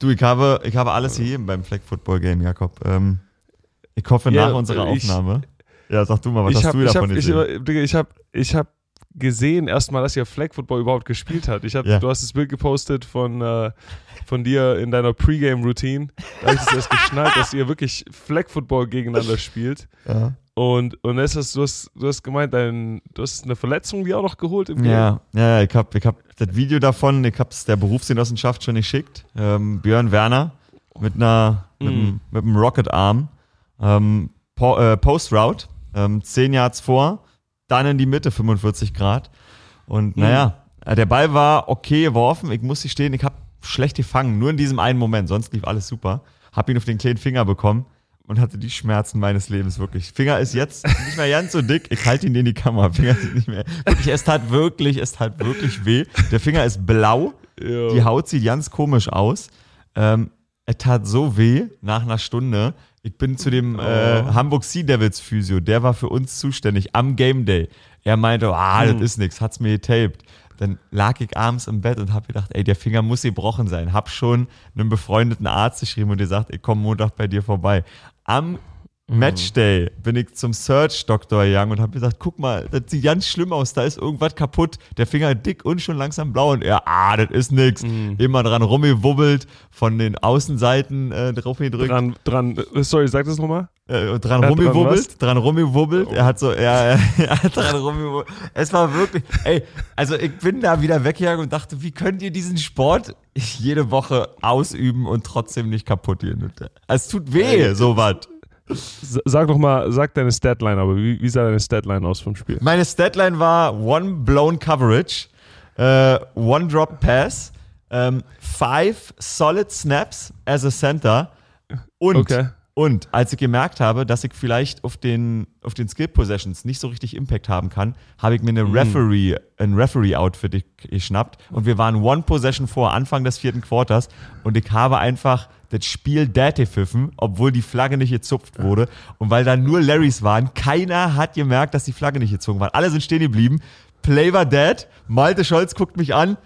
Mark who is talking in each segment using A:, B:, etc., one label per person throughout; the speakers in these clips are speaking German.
A: Du, ich habe, ich habe alles hier beim Flag Football Game, Jakob. Ähm, ich hoffe,
B: Ja,
A: nach unserer
B: ich-
A: Aufnahme. Ja, sag du mal, was
B: ich
A: hast
B: hab,
A: du
B: ich
A: davon
B: hab, ich,
A: gesehen?
B: Digga, ich hab, ich hab gesehen erstmal, dass ihr Flag Football überhaupt gespielt hat. Ich hab,
A: Ja.
B: Du hast das Bild gepostet von, äh, von dir in deiner Pre-Game-Routine. Da habe ich das erst geschnallt, dass ihr wirklich Flag Football gegeneinander spielt.
A: ja.
B: Und, und jetzt hast du, hast, du hast gemeint, dein, du hast eine Verletzung die auch noch geholt im Game.
A: Ja, ja, ich habe ich hab das Video davon, ich habe es der Berufsgenossenschaft schon geschickt. Ähm, Björn Werner mit einer mit,
B: Mhm.
A: einem, mit einem Rocket Arm. Ähm, po, äh, Post Route, ähm, 10 Yards vor, dann in die Mitte 45 Grad. Und
B: Mhm.
A: naja, äh, der Ball war okay geworfen. Ich muss stehen, ich habe schlecht gefangen, nur in diesem einen Moment. Sonst lief alles super. Hab ihn auf den kleinen Finger bekommen und hatte die Schmerzen meines Lebens wirklich. Finger ist jetzt nicht mehr ganz so dick. Ich halte ihn in die Kamera. Finger sieht nicht mehr. Wirklich, es tat wirklich, es tat wirklich weh. Der Finger ist blau.
B: Ja.
A: Die Haut sieht ganz komisch aus. Ähm, es tat so weh nach einer Stunde. Ich bin zu dem äh, Hamburg Sea Devils Physio, der war für uns zuständig am Game Day. Er meinte, ah, das ist nix, hat's mir getaped. Dann lag ich abends im Bett und hab gedacht, ey, der Finger muss gebrochen sein. Hab schon einem befreundeten Arzt geschrieben und der sagt, ich komme Montag bei dir vorbei. Am Matchday bin ich zum Search Dr. Young und habe gesagt, guck mal, das sieht ganz schlimm aus, da ist irgendwas kaputt, der Finger dick und schon langsam blau und er, ah, das ist nix. Immer dran rumgewubbelt, von den Außenseiten äh, drauf gedrückt, dran,
B: Dran, äh, sorry, sag das nochmal.
A: äh, dran
B: hat dran
A: rumgewubbelt, dran rumgewubbelt, er hat so, er, er hat dran rumgewubbelt. Es war wirklich, ey, also ich bin da wieder weggegangen und dachte, wie könnt ihr diesen Sport jede Woche ausüben und trotzdem nicht kaputt gehen? Es tut weh, sowas.
B: Sag doch mal, sag deine Statline, aber wie, wie sah deine Statline aus vom Spiel?
A: Meine Statline war One Blown Coverage, äh, One Drop Pass, ähm, Five Solid Snaps as a Center und,
B: Okay.
A: und als ich gemerkt habe, dass ich vielleicht auf den, auf den Skill Possessions nicht so richtig Impact haben kann, habe ich mir eine Referee, ein Referee-Outfit geschnappt und wir waren One Possession vor, Anfang des vierten Quarters und ich habe einfach das Spiel dead gepfiffen, obwohl die Flagge nicht gezupft wurde. Und weil da nur Larrys waren, keiner hat gemerkt, dass die Flagge nicht gezogen war. Alle sind stehen geblieben. Play war dead. Malte Scholz guckt mich an.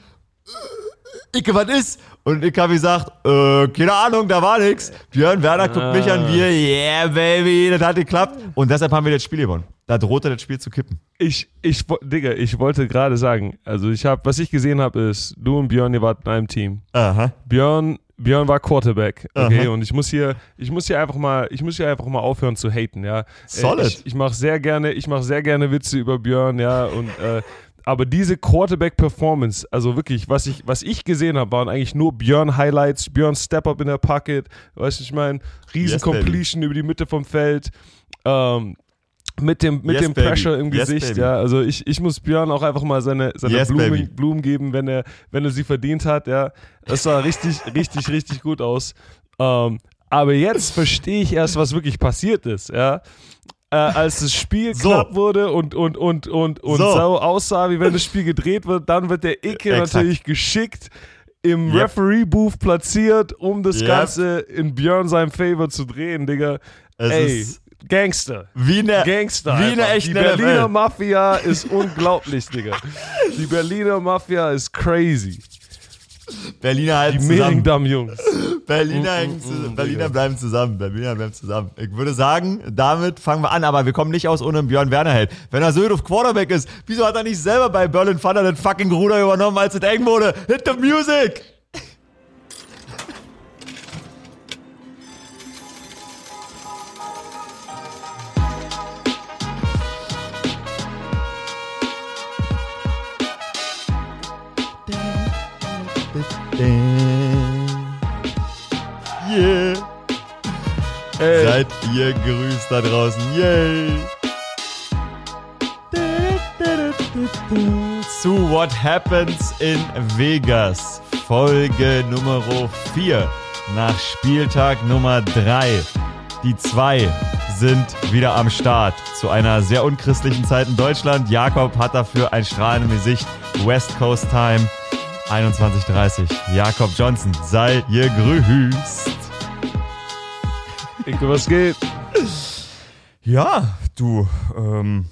A: Icke, was ist? Und ich habe gesagt, äh, keine Ahnung, da war nix. Björn Werner guckt mich an, wir, yeah, baby, das hat geklappt. Und deshalb haben wir das Spiel gewonnen. Da drohte das Spiel zu kippen.
B: Ich, ich, Digga, ich wollte gerade sagen, also ich habe, was ich gesehen habe, ist, du und Björn, ihr wart in einem Team.
A: Aha.
B: Björn, Björn war Quarterback, okay,
A: Aha.
B: und ich muss hier, ich muss hier einfach mal, ich muss hier einfach mal aufhören zu haten, ja. Äh,
A: Solid.
B: Ich, ich mache sehr gerne, ich mache sehr gerne Witze über Björn, ja, und äh, aber diese Quarterback-Performance, also wirklich, was ich, was ich gesehen habe, waren eigentlich nur Björn-Highlights, Björn Step-Up in der Pocket, weißt du, ich meine, riesen
A: Yes,
B: über die Mitte vom Feld, ähm, mit dem, mit
A: Yes,
B: dem
A: baby.
B: Pressure im
A: Yes,
B: Gesicht,
A: baby.
B: ja. Also ich, ich muss Björn auch einfach mal seine, seine
A: Yes.
B: Blumen, Blumen geben, wenn er, wenn er sie verdient hat, ja. Das sah richtig, richtig, richtig gut aus. Ähm, aber jetzt verstehe ich erst, was wirklich passiert ist, ja. Äh, als das Spiel
A: So.
B: knapp wurde und, und, und, und, und
A: So.
B: so. aussah, wie wenn das Spiel gedreht wird, dann wird der Icke
A: Exakt.
B: natürlich geschickt im
A: Yep.
B: Referee-Booth platziert, um das
A: Yep.
B: Ganze in Björn seinem Favor zu drehen, Digga.
A: Es
B: Ey,
A: ist
B: Gangster.
A: wie eine,
B: Gangster.
A: wie eine echte
B: Die Berliner
A: NFL.
B: Mafia ist unglaublich, Digga. Die Berliner Mafia ist crazy.
A: Berliner
B: Die
A: halten zusammen.
B: Meringdamm-Jungs.
A: Berliner,
B: Mm,
A: hängen
B: mm,
A: zu,
B: mm,
A: Berliner
B: Digga.
A: bleiben zusammen. Berliner bleiben zusammen. Ich würde sagen, damit fangen wir an, aber wir kommen nicht aus ohne einen Björn Werner Held. Wenn er so auf Quarterback ist, wieso hat er nicht selber bei Berlin Thunder den fucking Ruder übernommen, als es eng wurde? Hit the music! Ihr grüßt da draußen. Yay! Zu What Happens in Vegas. Folge Nummer 4 nach Spieltag Nummer 3. Die zwei sind wieder am Start zu einer sehr unchristlichen Zeit in Deutschland. Jakob hat dafür ein Strahlen im Gesicht. West Coast Time 21.30 Jakob Johnson, sei gegrüßt.
B: Icke, was geht?
A: Ja, du, ähm,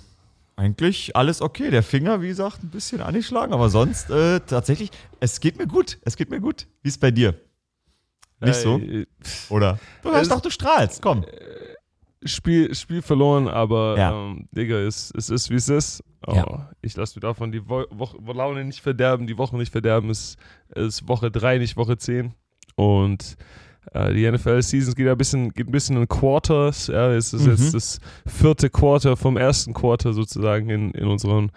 A: eigentlich alles okay. Der Finger, wie gesagt, ein bisschen angeschlagen, aber sonst äh, tatsächlich, es geht mir gut. Es geht mir gut. Wie ist bei dir? Nicht so?
B: Äh,
A: Oder? Du hörst doch, du strahlst. Komm.
B: Spiel, Spiel verloren, aber
A: Ja.
B: ähm, Digga, es, es ist wie es ist. Oh,
A: Ja.
B: Ich lasse mir davon die Wo Woche, Laune nicht verderben, die Woche nicht verderben. Es ist Woche 3, nicht Woche 10. Und äh, die NFL-Season geht ein bisschen, geht ein bisschen in Quarters. Ja, es ist
A: Mhm.
B: jetzt das vierte Quarter vom ersten Quarter sozusagen in, in unseren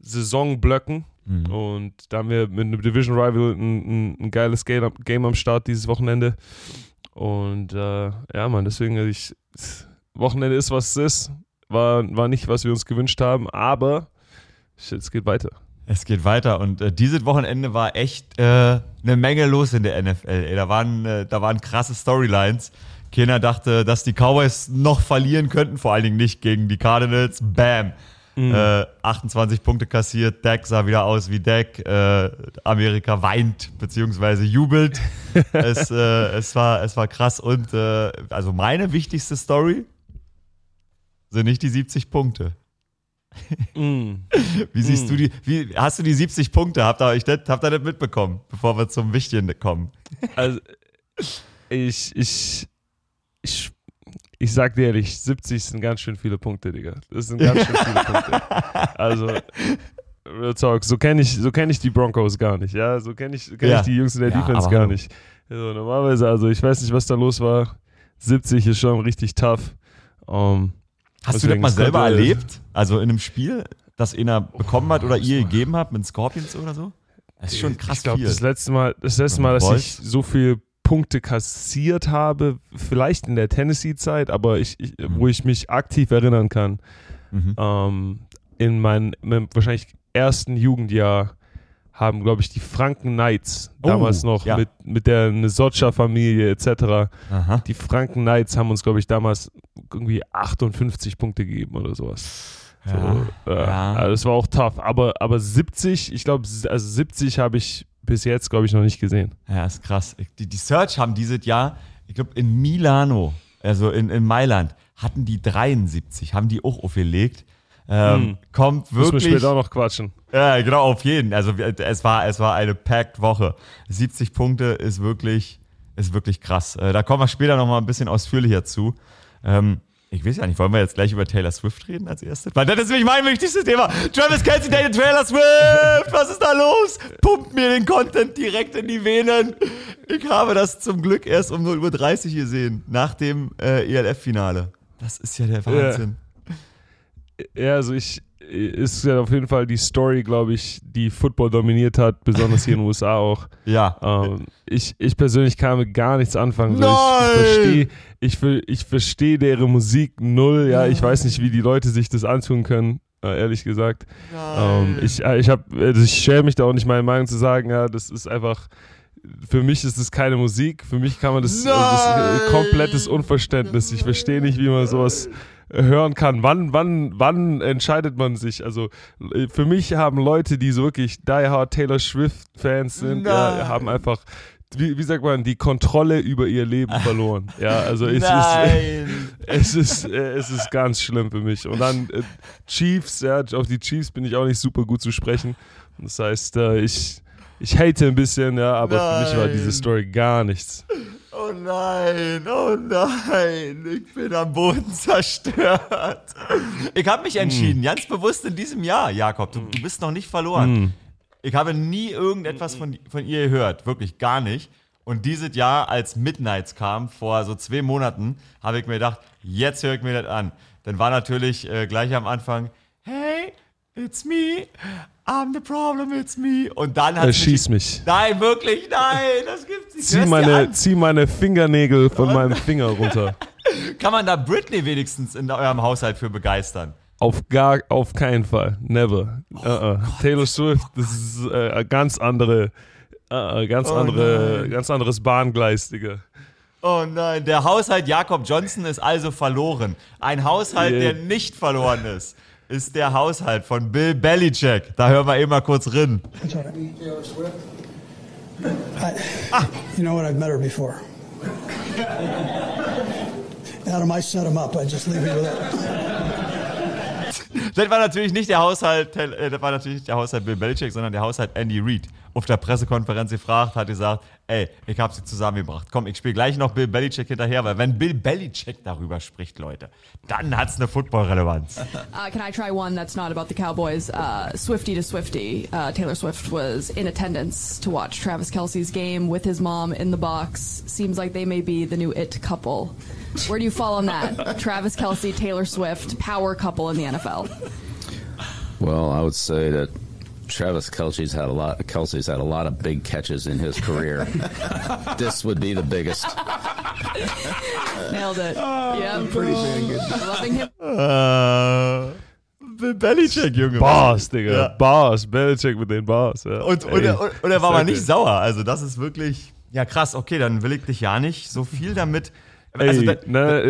B: NFL-Saisonblöcken.
A: Mhm.
B: Und da haben wir mit einem Division Rival ein, ein, ein geiles Game, am- Game am Start dieses Wochenende. Und äh, ja, Mann, deswegen, also ich, Wochenende ist, was es ist. War, war nicht, was wir uns gewünscht haben, aber es geht weiter.
A: Es geht weiter und äh, dieses Wochenende war echt äh, eine Menge los in der NFL. Ey, da, waren, äh, da waren krasse Storylines. Keiner dachte, dass die Cowboys noch verlieren könnten, vor allen Dingen nicht gegen die Cardinals. Bam! Äh, 28 Punkte kassiert, Dak sah wieder aus wie Dak. Äh, Amerika weint bzw. jubelt. es, äh, es, war, es war krass und äh, also meine wichtigste Story sind nicht die 70 Punkte.
B: Mm.
A: Wie siehst du die, wie, hast du die 70 Punkte? Habt ihr euch das, habt ihr das mitbekommen, bevor wir zum Wichtigen kommen?
B: Also, ich, ich, ich, ich sag dir ehrlich, 70 sind ganz schön viele Punkte, Digga. Das sind ganz schön viele Punkte. Also, Real Talk, so kenne ich, so kenn ich die Broncos gar nicht, ja. So kenne ich, kenn
A: Ja.
B: ich die Jungs in der
A: Ja,
B: Defense gar nicht. Also, normalerweise, also ich weiß nicht, was da los war. 70 ist schon richtig tough. Um,
A: Hast
B: Deswegen,
A: du das mal selber
B: könnte-
A: erlebt? Also in einem Spiel, das einer bekommen hat oder ihr gegeben habt mit Scorpions oder so? Das ist schon krass
B: ich glaube, das letzte Mal, das letzte Mal, dass ich so viel Punkte kassiert habe, vielleicht in der Tennessee-Zeit, aber ich, ich, wo ich mich aktiv erinnern kann,
A: Mhm.
B: ähm, in meinem wahrscheinlich ersten Jugendjahr haben, glaube ich, die Franken Knights,
A: Oh,
B: damals noch
A: ja.
B: mit, mit der Nesotscha-Familie etc.,
A: Aha.
B: die Franken Knights haben uns, glaube ich, damals irgendwie 58 Punkte gegeben oder sowas. So,
A: Ja,
B: äh,
A: ja.
B: also das war auch tough. Aber, aber 70, ich glaube, also 70 habe ich bis jetzt, glaube ich, noch nicht gesehen.
A: Ja, ist krass. Die, die Search haben dieses Jahr, ich glaube, in Milano, also in, in Mailand, hatten die 73, haben die auch aufgelegt. Ähm,
B: Hm.
A: Kommt
B: Müssen wir
A: wirklich.
B: später auch noch quatschen.
A: Ja, genau, auf jeden. Also es war, es war eine packed Woche. 70 Punkte ist wirklich, ist wirklich krass. Äh, Da kommen wir später noch mal ein bisschen ausführlicher zu. Ähm, ich weiß ja nicht, wollen wir jetzt gleich über Taylor Swift reden als erstes? Weil das ist nämlich mein wichtigstes Thema. Travis Kelsey datet Taylor Swift. Was ist da los? Pumpt mir den Content direkt in die Venen. Ich habe das zum Glück erst um 0.30 Uhr gesehen, nach dem äh, ELF-Finale. Das ist ja der Wahnsinn.
B: Ja, also ich ist ja auf jeden Fall die Story, glaube ich, die Football dominiert hat, besonders hier in den USA auch.
A: Ja.
B: Ähm, ich, ich persönlich kann mit gar nichts anfangen. So,
A: Nein!
B: Ich, ich verstehe ich, ich versteh deren Musik null. Ja, ich weiß nicht, wie die Leute sich das antun können, äh, ehrlich gesagt. Ähm, ich äh, ich, hab, also ich schäme mich da auch nicht, meine Meinung zu sagen. Ja, das ist einfach. Für mich ist es keine Musik. Für mich kann man das, das
A: Nein!
B: ist komplettes Unverständnis. Ich verstehe nicht, wie man sowas hören kann. Wann, wann, wann entscheidet man sich? Also äh, für mich haben Leute, die so wirklich die Hard Taylor Swift Fans sind, ja, haben einfach wie, wie sagt man, die Kontrolle über ihr Leben verloren. Ja, also es ist,
A: Nein.
B: es ist, äh, es ist ganz schlimm für mich. Und dann äh, Chiefs, ja, auf die Chiefs bin ich auch nicht super gut zu sprechen. Das heißt, ich, ich hate ein bisschen, ja, aber für mich war diese
A: Nein.
B: Story gar nichts.
A: Oh nein, oh nein, ich bin am Boden zerstört. Ich habe mich entschieden, ganz bewusst in diesem Jahr, Jakob, du, du bist noch nicht verloren.
B: Mm.
A: Ich habe nie irgendetwas von, von ihr gehört, wirklich gar nicht. Und dieses Jahr, als Midnights kam, vor so zwei Monaten, habe ich mir gedacht, jetzt höre ich mir das an. Dann war natürlich äh, gleich am Anfang, hey, it's me, I'm the problem, it's me. Und dann hat
B: Äh, schieß mich.
A: Nein, wirklich, nein, das gibt's nicht.
B: Zieh meine, zieh meine Fingernägel von meinem Finger runter.
A: Kann man da Britney wenigstens in eurem Haushalt für begeistern?
B: Auf gar, auf keinen Fall. Never. uh -uh. Taylor Swift, das ist äh, eine ganz andere, äh, ganz
A: Oh
B: andere,
A: nein.
B: ganz anderes Bahngleis, Digga.
A: Oh nein, der Haushalt Jakob Johnson ist also verloren. Ein Haushalt,
B: Yeah.
A: der nicht verloren ist, ist der Haushalt von Bill Belichick. Da hören wir eben mal kurz
C: Swift. I, You know what? I've met her before. Adam, I set him up. I just leave you with that.
A: Das war natürlich nicht der Haushalt, äh, das war natürlich nicht der Haushalt Bill Belichick, sondern der Haushalt Andy Reid. Auf der Pressekonferenz gefragt, hat gesagt, ey, ich habe sie zusammengebracht. Komm, ich spiele gleich noch Bill Belichick hinterher, weil wenn Bill Belichick darüber spricht, Leute, dann hat's eine Football-Relevanz.
D: Uh, can I try one that's not about the Cowboys? Uh, Swifty to Swifty. Uh, Taylor Swift was in attendance to watch Travis Kelsey's game with his mom in the box. Seems like they may be the new it couple. Where do you fall on that? Travis Kelsey, Taylor Swift, power couple in the NFL.
E: Well, I would say that Travis Kelsey's had a lot. Kelsey's had a lot of big catches in his career. this would be the biggest.
D: Nailed it. yeah,
F: Pretty dang good.
D: loving him.
A: Bill Belichick, Junge.
B: Bars, Digga.
A: Ja.
B: Bars. Belichick mit den Bars. Ja.
A: Und, und,
B: Ey,
A: er, und, und er war aber
B: sag
A: nicht
B: dir.
A: sauer. Also das ist wirklich, ja krass, okay, dann will ich dich ja nicht so viel damit. Also,
B: Ey, ne,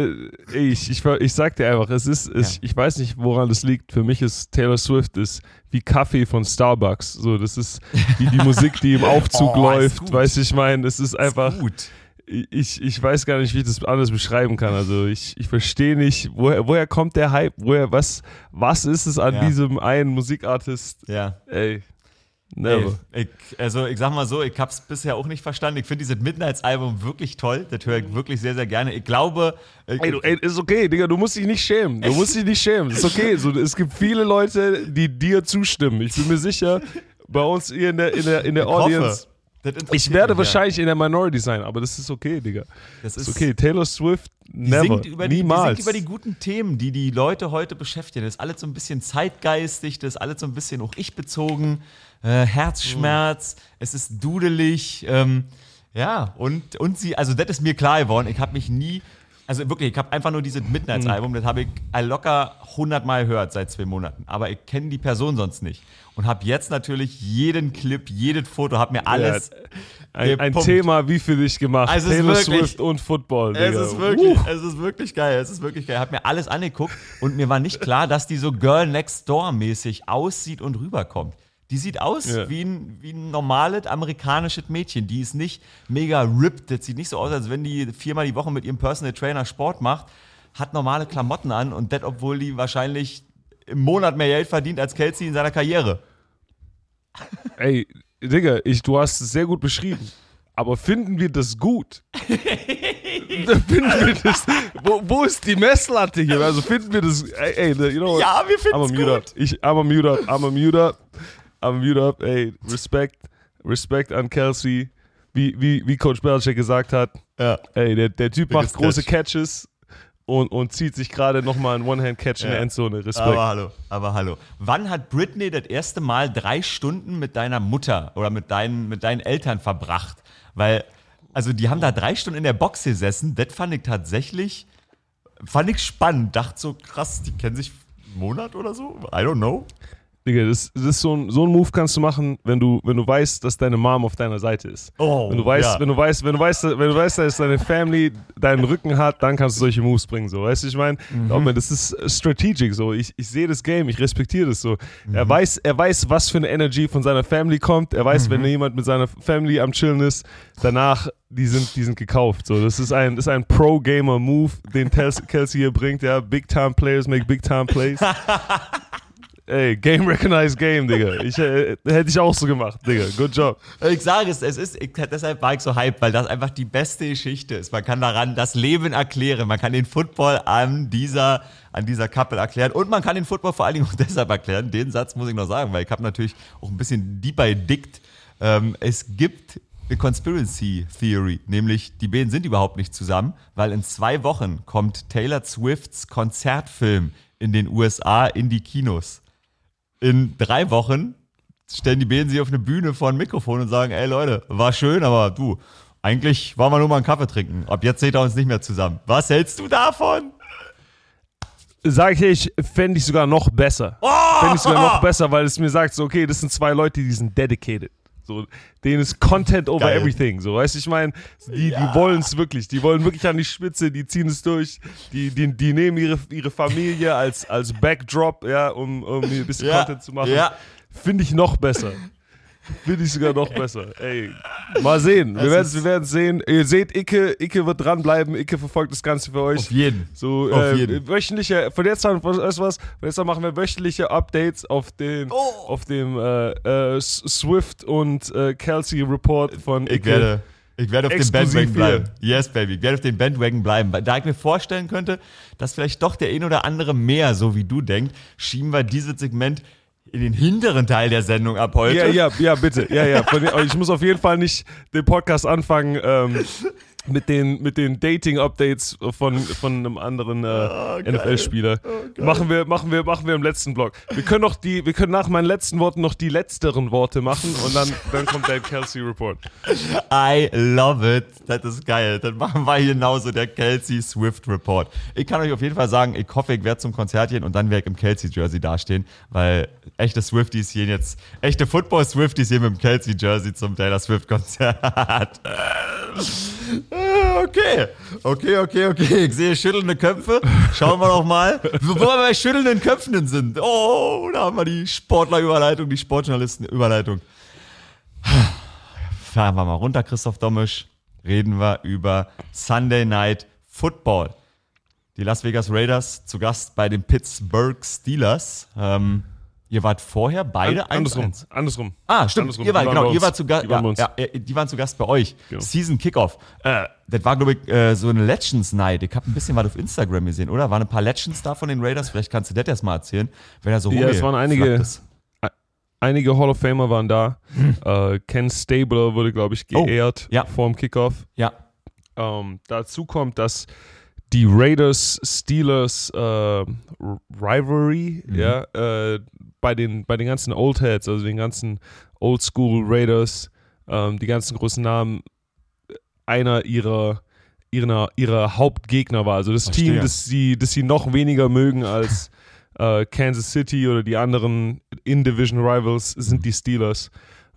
B: äh, ey, ich, ich, ich sag dir einfach, es ist, es,
A: Ja.
B: ich weiß nicht, woran das liegt. Für mich ist Taylor Swift ist wie Kaffee von Starbucks. So, das ist wie die Musik, die im Aufzug
A: Oh, ist
B: läuft. Weißt du, ich meine, es ist einfach.
A: gut.
B: Ich, ich weiß gar nicht, wie ich das anders beschreiben kann. Also ich, ich verstehe nicht, woher, woher kommt der Hype? Woher, was, was ist es an
A: Ja.
B: diesem einen Musikartist?
A: Ja.
B: Ey, never.
A: Ey, ich, also ich sag mal so, ich hab's bisher auch nicht verstanden. Ich finde dieses Midnights-Album wirklich toll. Das höre ich wirklich sehr, sehr gerne. Ich glaube, äh,
B: Ey, du, ey, ist okay, Digga, du musst dich nicht schämen. Du musst dich nicht schämen. Ist okay. So, es gibt viele Leute, die dir zustimmen. Ich bin mir sicher, bei uns hier in der, in der, in der
A: ich hoffe,
B: Audience.
A: interessiert
B: Ich werde
A: mich,
B: wahrscheinlich in der Minority sein, aber das ist okay, Digga.
A: Das
B: ist
A: ist-
B: okay. Taylor Swift,
A: Die
B: never.
A: die, die
B: Niemals.
A: singt über die guten Themen, die die Leute heute beschäftigen. Das ist alles so ein bisschen zeitgeistig, das ist alles so ein bisschen auch ich-bezogen, äh, Herzschmerz, es ist dudelig. Ähm, ja, und, und sie, also das ist mir klar geworden, ich habe mich nie, also wirklich, ich habe einfach nur dieses Midnights-Album, das habe ich locker 100 Mal gehört seit zwei Monaten, aber ich kenne die Person sonst nicht. Und habe jetzt natürlich jeden Clip, jedes Foto, habe mir alles
B: ein, ein
A: gepumpt.
B: Thema wie für dich gemacht.
A: Also es ist
B: Taylor
A: wirklich-
B: Swift und Football,
A: Es ist wirklich,
B: Uh.
A: es ist wirklich geil. Es ist wirklich geil. Ich habe mir alles angeguckt und mir war nicht klar, dass die so Girl Next Door mäßig aussieht und rüberkommt. Die sieht aus
B: Ja.
A: wie, ein, wie ein normales amerikanisches Mädchen. Die ist nicht mega ripped. Das sieht nicht so aus, als wenn die viermal die Woche mit ihrem Personal Trainer Sport macht. Hat normale Klamotten an und das, obwohl die wahrscheinlich im Monat mehr Geld verdient als Kelsey in seiner Karriere.
B: Ey, Digga, ich, du hast es sehr gut beschrieben. Aber finden wir das gut? finden wir das, wo, wo ist die Messlatte hier? Also finden wir das, ey, ey you know?
A: Ja, wir
B: mute up.
A: gut.
B: Ich, I'm a mute up. I'm a mute up. I'm a mute up. Ey, Respekt. Respekt an Kelsey. Wie, wie, wie Coach Belichick gesagt hat,
A: Ja.
B: ey, der, der Typ
A: Biggest
B: macht große
A: catch.
B: Catches und, und zieht sich gerade nochmal einen One-Hand-Catch in
A: Ja.
B: der Endzone. Respekt.
A: Aber hallo, aber hallo. Wann hat Britney das erste Mal drei Stunden mit deiner Mutter oder mit deinen, mit deinen Eltern verbracht? Weil, also die haben da drei Stunden in der Box gesessen. Das fand ich tatsächlich, fand ich spannend. Dachte so, krass, die kennen sich einen Monat oder so? I don't know.
B: Digga, das, das ist so ein, so ein Move kannst du machen, wenn du, wenn du weißt, dass deine Mom auf deiner Seite ist.
A: Oh,
B: wenn du weißt,
A: ja.
B: wenn du weißt, wenn du weißt, wenn du weißt, dass deine Family deinen Rücken hat, dann kannst du solche Moves bringen. So, weißt du, ich meine,
A: Mhm.
B: das ist strategic. So, ich, ich sehe das Game, ich respektiere das so.
A: Mhm.
B: Er weiß, er weiß, was für eine Energy von seiner Family kommt. Er weiß,
A: Mhm.
B: wenn jemand mit seiner Family am Chillen ist, danach die sind, die sind gekauft. So, das ist ein, das ist ein Pro-Gamer-Move, den Kelsey hier bringt. Ja, Big-Time Players make Big-Time Plays. Ey, Game Recognized Game, Digga. Ich, äh, hätte ich auch so gemacht, Digga. Good job.
A: Ich sage es, es ist, ich, deshalb war ich so hyped, weil das einfach die beste Geschichte ist. Man kann daran das Leben erklären. Man kann den Football an dieser, an dieser Couple erklären. Und man kann den Football vor allen Dingen auch deshalb erklären. Den Satz muss ich noch sagen, weil ich habe natürlich auch ein bisschen deeper gedickt. Ähm, es gibt eine Conspiracy Theory, nämlich die beiden sind überhaupt nicht zusammen, weil in zwei Wochen kommt Taylor Swifts Konzertfilm in den USA in die Kinos. In drei Wochen stellen die beiden sich auf eine Bühne vor ein Mikrofon und sagen, ey Leute, war schön, aber du, eigentlich wollen wir nur mal einen Kaffee trinken. Ab jetzt seht ihr uns nicht mehr zusammen. Was hältst du davon?
B: Sag ich, ich fände ich sogar noch besser.
A: Oh!
B: Fände ich sogar noch besser, weil es mir sagt, so, okay, das sind zwei Leute, die sind dedicated. So, denen ist Content over
A: Geil.
B: everything. So, weißt du, ich meine, die, die wollen es wirklich. Die wollen wirklich an die Spitze, die ziehen es durch. Die, die, die nehmen ihre, ihre Familie als, als Backdrop, ja, um, um ein bisschen
A: Ja,
B: Content zu machen.
A: ja.
B: Finde ich noch besser. Finde ich sogar noch besser. Ey, mal sehen. Wir werden wir werden's sehen. Ihr seht, Icke, Icke wird dranbleiben. Icke verfolgt das Ganze für euch.
A: Auf jeden.
B: So,
A: Auf
B: äh,
A: jeden.
B: wöchentliche, von jetzt an, du was? Von jetzt an machen wir wöchentliche Updates auf den,
A: Oh.
B: auf dem äh, äh, Swift und äh, Kelsey Report von
A: Ich
B: Icke.
A: werde, ich werde auf dem Bandwagon bleiben. Yes, baby. Ich werde auf dem Bandwagon bleiben. Da ich mir vorstellen könnte, dass vielleicht doch der ein oder andere mehr, so wie du denkst, schieben wir dieses Segment in den hinteren Teil der Sendung ab heute.
B: Ja, ja, ja, bitte. Ja, ja. Ich muss auf jeden Fall nicht den Podcast anfangen ähm, mit den, mit den Dating-Updates von, von einem anderen
A: Oh,
B: äh, NFL-Spieler. machen, wir, machen, wir, machen wir im letzten Blog. Wir können noch die, wir können nach meinen letzten Worten noch die letzteren Worte machen und dann, dann kommt der Kelsey Report.
A: I love it. Das ist geil. Dann machen wir hier genauso der Kelsey Swift Report. Ich kann euch auf jeden Fall sagen, ich hoffe, ich werde zum Konzert gehen und dann werde ich im Kelsey Jersey dastehen, weil echte Swifties hier jetzt, echte Football Swifties hier mit dem Kelsey Jersey zum Taylor Swift Konzert. Äh, Okay, okay, okay, okay. Ich sehe schüttelnde Köpfe. Schauen wir noch mal, wo wir bei schüttelnden Köpfen sind. Oh, da haben wir die Sportlerüberleitung, die Sportjournalistenüberleitung. Fahren wir mal runter, Christoph Domisch. Reden wir über Sunday Night Football. Die Las Vegas Raiders zu Gast bei den Pittsburgh Steelers. Ähm, ihr wart vorher beide
B: An, andersrum.
A: 1-1.
B: Andersrum.
A: Ah, stimmt.
B: Andersrum.
A: Ihr, war,
B: Die waren
A: genau, ihr wart zu Gast.
B: Die waren bei
A: Ja, ja, die waren zu Gast bei euch.
B: Genau.
A: Season Kickoff. Äh, das war, glaube ich, äh, so eine Legends Night. Ich habe ein bisschen was auf Instagram gesehen, oder? Waren ein paar Legends da von den Raiders? Vielleicht kannst du das erst mal erzählen, wenn er so
B: Ja, es waren einige-. Einige Hall of Famer waren da. Äh, Ken Stabler wurde, glaube ich,
A: Oh,
B: geehrt
A: ja.
B: vorm Kickoff.
A: Ja,
B: Ähm, dazu kommt, dass die Raiders-Steelers äh, Rivalry,
A: Mhm.
B: ja, äh, bei den, bei den ganzen Old Heads, also den ganzen Oldschool Raiders, ähm, die ganzen großen Namen, einer ihrer, ihrer, ihrer Hauptgegner war. Also das
A: Verstehe.
B: Team, das sie, das sie noch weniger mögen als äh, Kansas City oder die anderen In-Division Rivals sind die Steelers.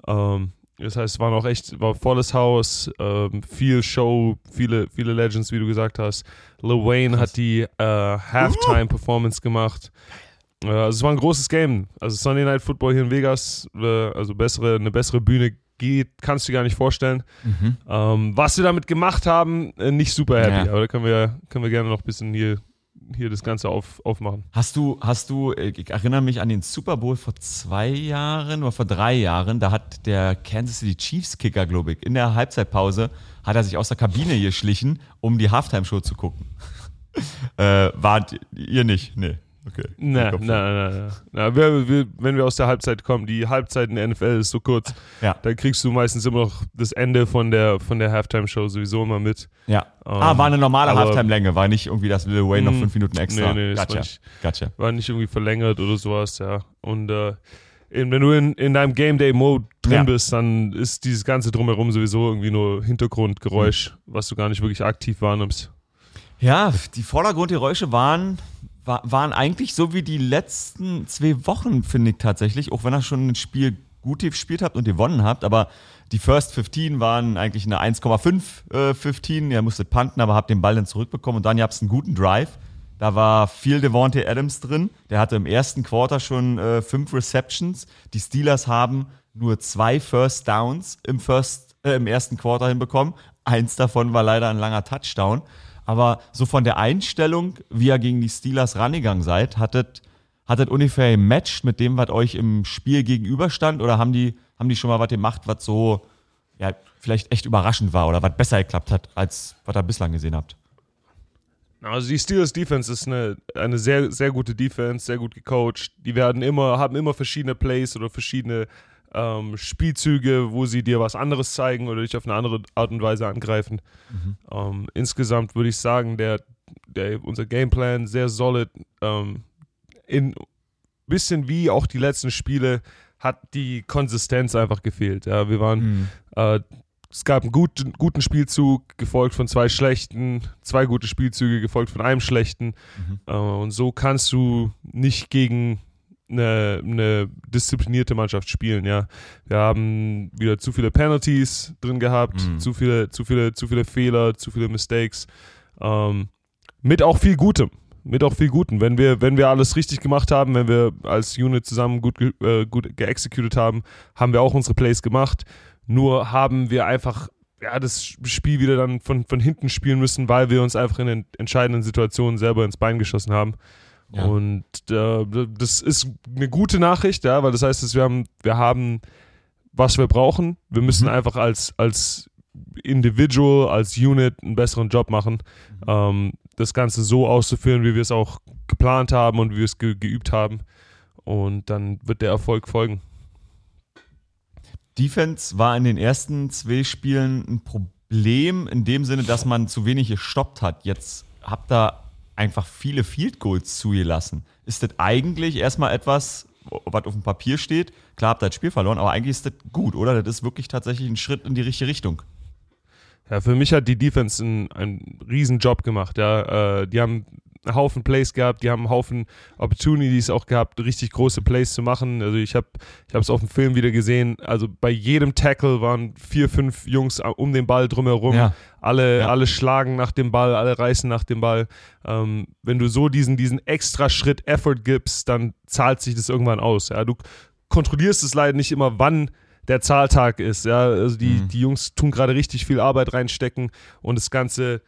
B: Ähm, das heißt, es war noch echt, war volles Haus, ähm, viel Show, viele, viele Legends, wie du gesagt hast. Lil Wayne hat die äh, Halftime-Performance gemacht. Also es war ein großes Game. Also Sunday Night Football hier in Vegas, äh, also bessere, eine bessere Bühne geht, kannst du dir gar nicht vorstellen. Ähm, was wir damit gemacht haben, äh, nicht super happy,
A: Ja.
B: aber da können wir, können wir gerne noch ein bisschen hier, hier das Ganze auf, aufmachen.
A: Hast du, hast du, ich erinnere mich an den Super Bowl vor zwei Jahren oder vor drei Jahren, da hat der Kansas City Chiefs Kicker, glaube ich, in der Halbzeitpause hat er sich aus der Kabine geschlichen, um die Halftime-Show zu gucken. äh, wart ihr nicht? Nee. Okay.
B: Na, na, na, na. wenn wir aus der Halbzeit kommen, die Halbzeit in der NFL ist so kurz,
A: Ja.
B: da kriegst du meistens immer noch das Ende von der, von der Halftime-Show sowieso immer mit.
A: Ja. ah, war eine normale Halftime-Länge, war nicht irgendwie, dass Lil Wayne noch
B: Mm,
A: fünf Minuten extra.
B: nee, nee, das war
A: gotcha.
B: nicht-
A: gotcha.
B: War nicht irgendwie verlängert oder sowas, ja. Und äh, eben, wenn du in, in deinem Game Day Mode drin
A: Ja.
B: bist, dann ist dieses ganze Drumherum sowieso irgendwie nur Hintergrundgeräusch, was du gar nicht wirklich aktiv wahrnimmst.
A: Ja, die Vordergrundgeräusche waren, wa- waren eigentlich so wie die letzten zwei Wochen, finde ich tatsächlich, auch wenn ihr schon ein Spiel gut gespielt habt und gewonnen habt, aber die First 15 waren eigentlich eine 1,5 äh, 15. Ihr musstet punten, aber habt den Ball dann zurückbekommen und dann habt ihr einen guten Drive. Da war viel Devontae Adams drin. Der hatte im ersten Quarter schon äh, fünf Receptions. Die Steelers haben nur zwei First Downs im, First, äh, im ersten Quarter hinbekommen. Eins davon war leider ein langer Touchdown. Aber so von der Einstellung, wie ihr gegen die Steelers rangegangen seid, hattet, hattet ungefähr gematcht mit dem, was euch im Spiel gegenüberstand? Oder haben die, haben die schon mal was gemacht, was so, ja, vielleicht echt überraschend war oder was besser geklappt hat, als was ihr bislang gesehen habt?
B: Also die Steelers Defense ist eine, eine sehr, sehr gute Defense, sehr gut gecoacht. Die werden immer, haben immer verschiedene Plays oder verschiedene ähm, Spielzüge, wo sie dir was anderes zeigen oder dich auf eine andere Art und Weise angreifen. Ähm, insgesamt würde ich sagen, der, der, unser Gameplan sehr solid. Ähm, in bisschen wie auch die letzten Spiele hat die Konsistenz einfach gefehlt. Ja, wir waren äh, es gab einen guten, guten Spielzug, gefolgt von zwei schlechten, zwei gute Spielzüge, gefolgt von einem schlechten. Äh, und so kannst du nicht gegen eine, eine disziplinierte Mannschaft spielen, ja. Wir haben wieder zu viele Penalties drin gehabt,
A: Mhm.
B: zu viele, zu viele, zu viele Fehler, zu viele Mistakes. Ähm, mit auch viel Gutem. mit auch viel Guten. Wenn wir, wenn wir alles richtig gemacht haben, wenn wir als Unit zusammen gut, äh, gut geexecuted haben, haben wir auch unsere Plays gemacht. Nur haben wir einfach ja, das Spiel wieder dann von, von hinten spielen müssen, weil wir uns einfach in den entscheidenden Situationen selber ins Bein geschossen haben. Ja. Und äh, das ist eine gute Nachricht, ja, weil das heißt, dass wir haben, wir haben, was wir brauchen. Wir müssen mhm. einfach als, als Individual, als Unit einen besseren Job machen, mhm. ähm, das Ganze so auszuführen, wie wir es auch geplant haben und wie wir es ge geübt haben. Und dann wird der Erfolg folgen.
A: Defense war in den ersten zwei Spielen ein Problem in dem Sinne, dass man zu wenig gestoppt hat. Jetzt habt ihr einfach viele Field Goals zugelassen. Ist das eigentlich erstmal etwas, was auf dem Papier steht? Klar habt ihr das Spiel verloren, aber eigentlich ist das gut, oder? Das ist wirklich tatsächlich ein Schritt in die richtige Richtung.
B: Ja, für mich hat die Defense einen, einen riesen Job gemacht. Ja, äh, die haben einen Haufen Plays gehabt, die haben einen Haufen Opportunities auch gehabt, richtig große Plays zu machen. Also ich habe ich es auf dem Film wieder gesehen. Also bei jedem Tackle waren vier, fünf Jungs um den Ball drumherum. Ja. Alle, ja. alle schlagen nach dem Ball, alle reißen nach dem Ball. Ähm, wenn du so diesen, diesen extra Schritt Effort gibst, dann zahlt sich das irgendwann aus. Ja, du kontrollierst es leider nicht immer, wann der Zahltag ist. Ja, also die, mhm. die Jungs tun gerade richtig viel Arbeit reinstecken und das Ganze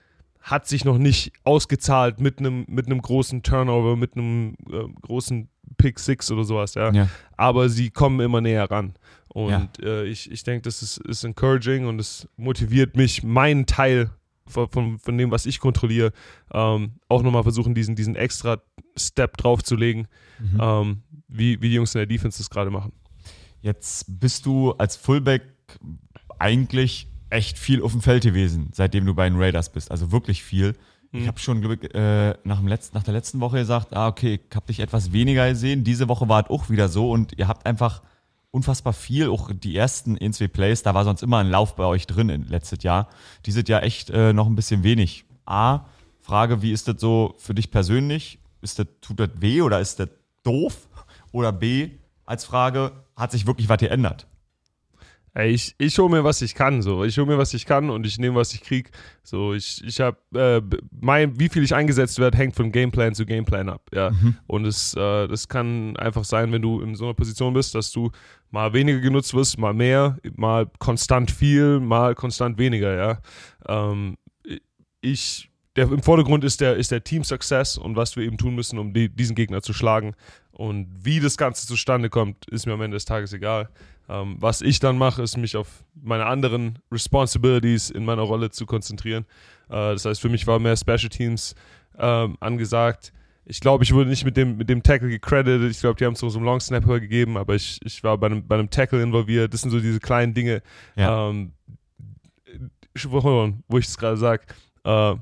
B: hat sich noch nicht ausgezahlt mit einem mit einem großen Turnover, mit einem äh, großen Pick Six oder sowas, ja. ja. Aber sie kommen immer näher ran. Und ja. äh, ich, ich denke, das ist, ist encouraging und es motiviert mich, meinen Teil von, von, von dem, was ich kontrolliere, ähm, auch nochmal versuchen, diesen, diesen extra Step draufzulegen, mhm. ähm, wie, wie die Jungs in der Defense das gerade machen.
A: Jetzt bist du als Fullback eigentlich echt viel auf dem Feld gewesen, seitdem du bei den Raiders bist. Also wirklich viel. Mhm. Ich habe schon äh, nach, dem letzten, nach der letzten Woche gesagt, ah, okay, ich habe dich etwas weniger gesehen. Diese Woche war es auch wieder so und ihr habt einfach unfassbar viel. Auch die ersten in zwei Plays, da war sonst immer ein Lauf bei euch drin in letztes Jahr. Dieses Jahr echt äh, noch ein bisschen wenig. A, Frage, wie ist das so für dich persönlich? Ist das, tut das weh oder ist das doof? Oder B, als Frage, hat sich wirklich was geändert?
B: Ey, ich, ich hole mir, was ich kann. So. Ich hole mir, was ich kann und ich nehme, was ich kriege. So, ich, ich habe, äh, mein, wie viel ich eingesetzt werde, hängt von Gameplan zu Gameplan ab. Ja. Mhm. Und es, äh, das kann einfach sein, wenn du in so einer Position bist, dass du mal weniger genutzt wirst, mal mehr, mal konstant viel, mal konstant weniger, ja. Ähm, ich, der, im Vordergrund ist der, ist der Team Success und was wir eben tun müssen, um die, diesen Gegner zu schlagen. Und wie das Ganze zustande kommt, ist mir am Ende des Tages egal. Ähm, was ich dann mache, ist mich auf meine anderen Responsibilities in meiner Rolle zu konzentrieren. Äh, das heißt, für mich war mehr Special Teams ähm, angesagt. Ich glaube, ich wurde nicht mit dem, mit dem Tackle gecredited. Ich glaube, die haben es so einem Long Snapper gegeben, aber ich, ich war bei einem, bei einem Tackle involviert. Das sind so diese kleinen Dinge, ja. ähm, wo ich es gerade sage. Äh,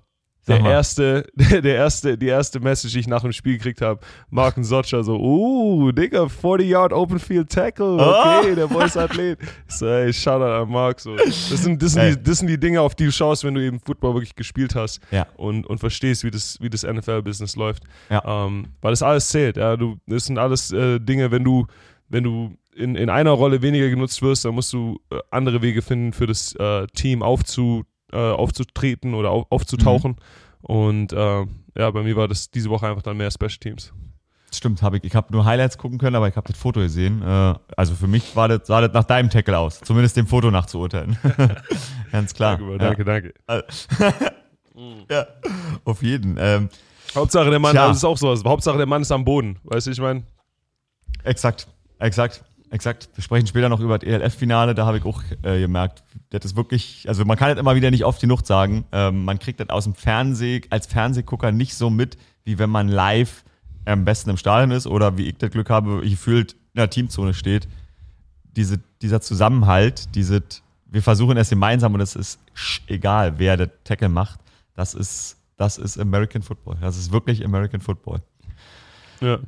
B: der erste, der, erste, die erste Message, die ich nach dem Spiel gekriegt habe, Marken Sotscher so, uh, Digga, 40 Yard Open Field Tackle, okay, oh. der Boy ist Athlet. So, ey, Shoutout an Mark. So. Das, sind, das, sind die, das sind die Dinge, auf die du schaust, wenn du eben Football wirklich gespielt hast
A: ja.
B: und, und verstehst, wie das, wie das NFL-Business läuft.
A: Ja.
B: Ähm, weil das alles zählt. Ja, du, das sind alles äh, Dinge, wenn du, wenn du in, in einer Rolle weniger genutzt wirst, dann musst du äh, andere Wege finden, für das äh, Team aufzu äh, aufzutreten oder auf, aufzutauchen. Mhm. Und äh, ja, bei mir war das diese Woche einfach dann mehr Special Teams.
A: Stimmt, habe ich. Ich habe nur Highlights gucken können, aber ich habe das Foto gesehen. Äh, also für mich war das, sah das nach deinem Tackle aus. Zumindest dem Foto nach zu urteilen. Ganz klar.
B: Danke, ja. danke.
A: ja, auf jeden. Ähm,
B: Hauptsache der Mann, das ist auch sowas. Hauptsache der Mann ist am Boden. Weißt du, ich meine?
A: Exakt, exakt. Exakt. Wir sprechen später noch über das ELF-Finale. Da habe ich auch äh, gemerkt, das ist wirklich, also man kann das immer wieder nicht oft genug sagen. Ähm, man kriegt das aus dem Fernseh, als Fernsehgucker nicht so mit, wie wenn man live am besten im Stadion ist oder wie ich das Glück habe, gefühlt in der Teamzone steht. Diese, dieser Zusammenhalt, diese, wir versuchen es gemeinsam und es ist egal, wer das Tackle macht. Das ist, das ist American Football. Das ist wirklich American Football.
B: Ja.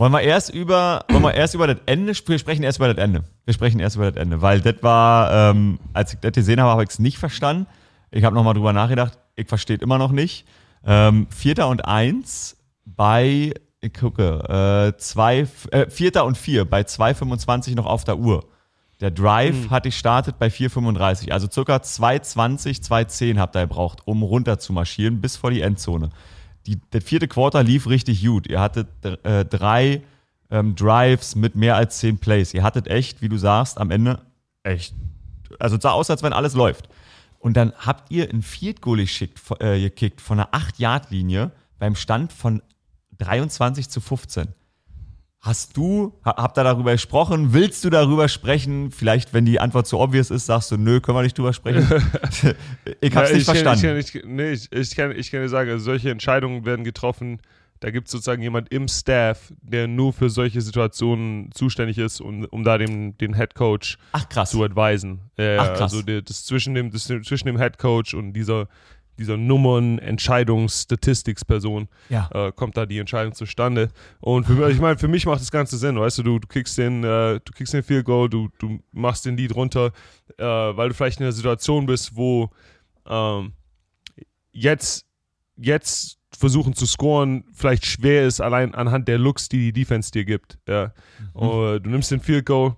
A: Wollen wir erst über, wollen wir erst über das Ende, wir sprechen erst über das Ende. Wir sprechen erst über das Ende, weil das war, ähm, als ich das gesehen habe, habe ich es nicht verstanden. Ich habe nochmal drüber nachgedacht, ich verstehe immer noch nicht. Ähm, Vierter und Eins bei, ich gucke, äh, zwei, äh, Vierter und Vier bei 2,25 noch auf der Uhr. Der Drive mhm. hat gestartet bei 4,35, also circa 2,20, 2,10 habt ihr gebraucht, um runter zu marschieren bis vor die Endzone. Die, der vierte Quarter lief richtig gut. Ihr hattet äh, drei ähm, Drives mit mehr als zehn Plays. Ihr hattet echt, wie du sagst, am Ende echt. Also es sah aus, als wenn alles läuft. Und dann habt ihr ein Field Goal geschickt, äh, gekickt von einer 8-Yard-Linie beim Stand von 23 zu 15. Hast du, habt ihr darüber gesprochen? Willst du darüber sprechen? Vielleicht, wenn die Antwort zu obvious ist, sagst du, nö, können wir nicht drüber sprechen. ich hab's
B: Ja,
A: nicht
B: ich
A: verstanden.
B: Kann, ich, kann, ich, nee, ich, ich, kann, ich kann dir sagen, also solche Entscheidungen werden getroffen. Da gibt es sozusagen jemand im Staff, der nur für solche Situationen zuständig ist, um, um da dem, den Head Coach
A: Ach
B: zu advisen. Ja,
A: Ach, krass.
B: Also der, das zwischen dem, das zwischen dem Head Coach und dieser, dieser Nummern, Entscheidungs, Statistics-Person
A: Ja.
B: äh, kommt da die Entscheidung zustande. Und für, mich- ich meine, für mich macht das Ganze Sinn, weißt du, du, du kriegst den, äh, du kriegst den Field Goal, du, du machst den Lied runter, äh, weil du vielleicht in einer Situation bist, wo ähm, jetzt, jetzt versuchen zu scoren vielleicht schwer ist, allein anhand der Looks, die die Defense dir gibt. Ja. Und du nimmst den Field Goal,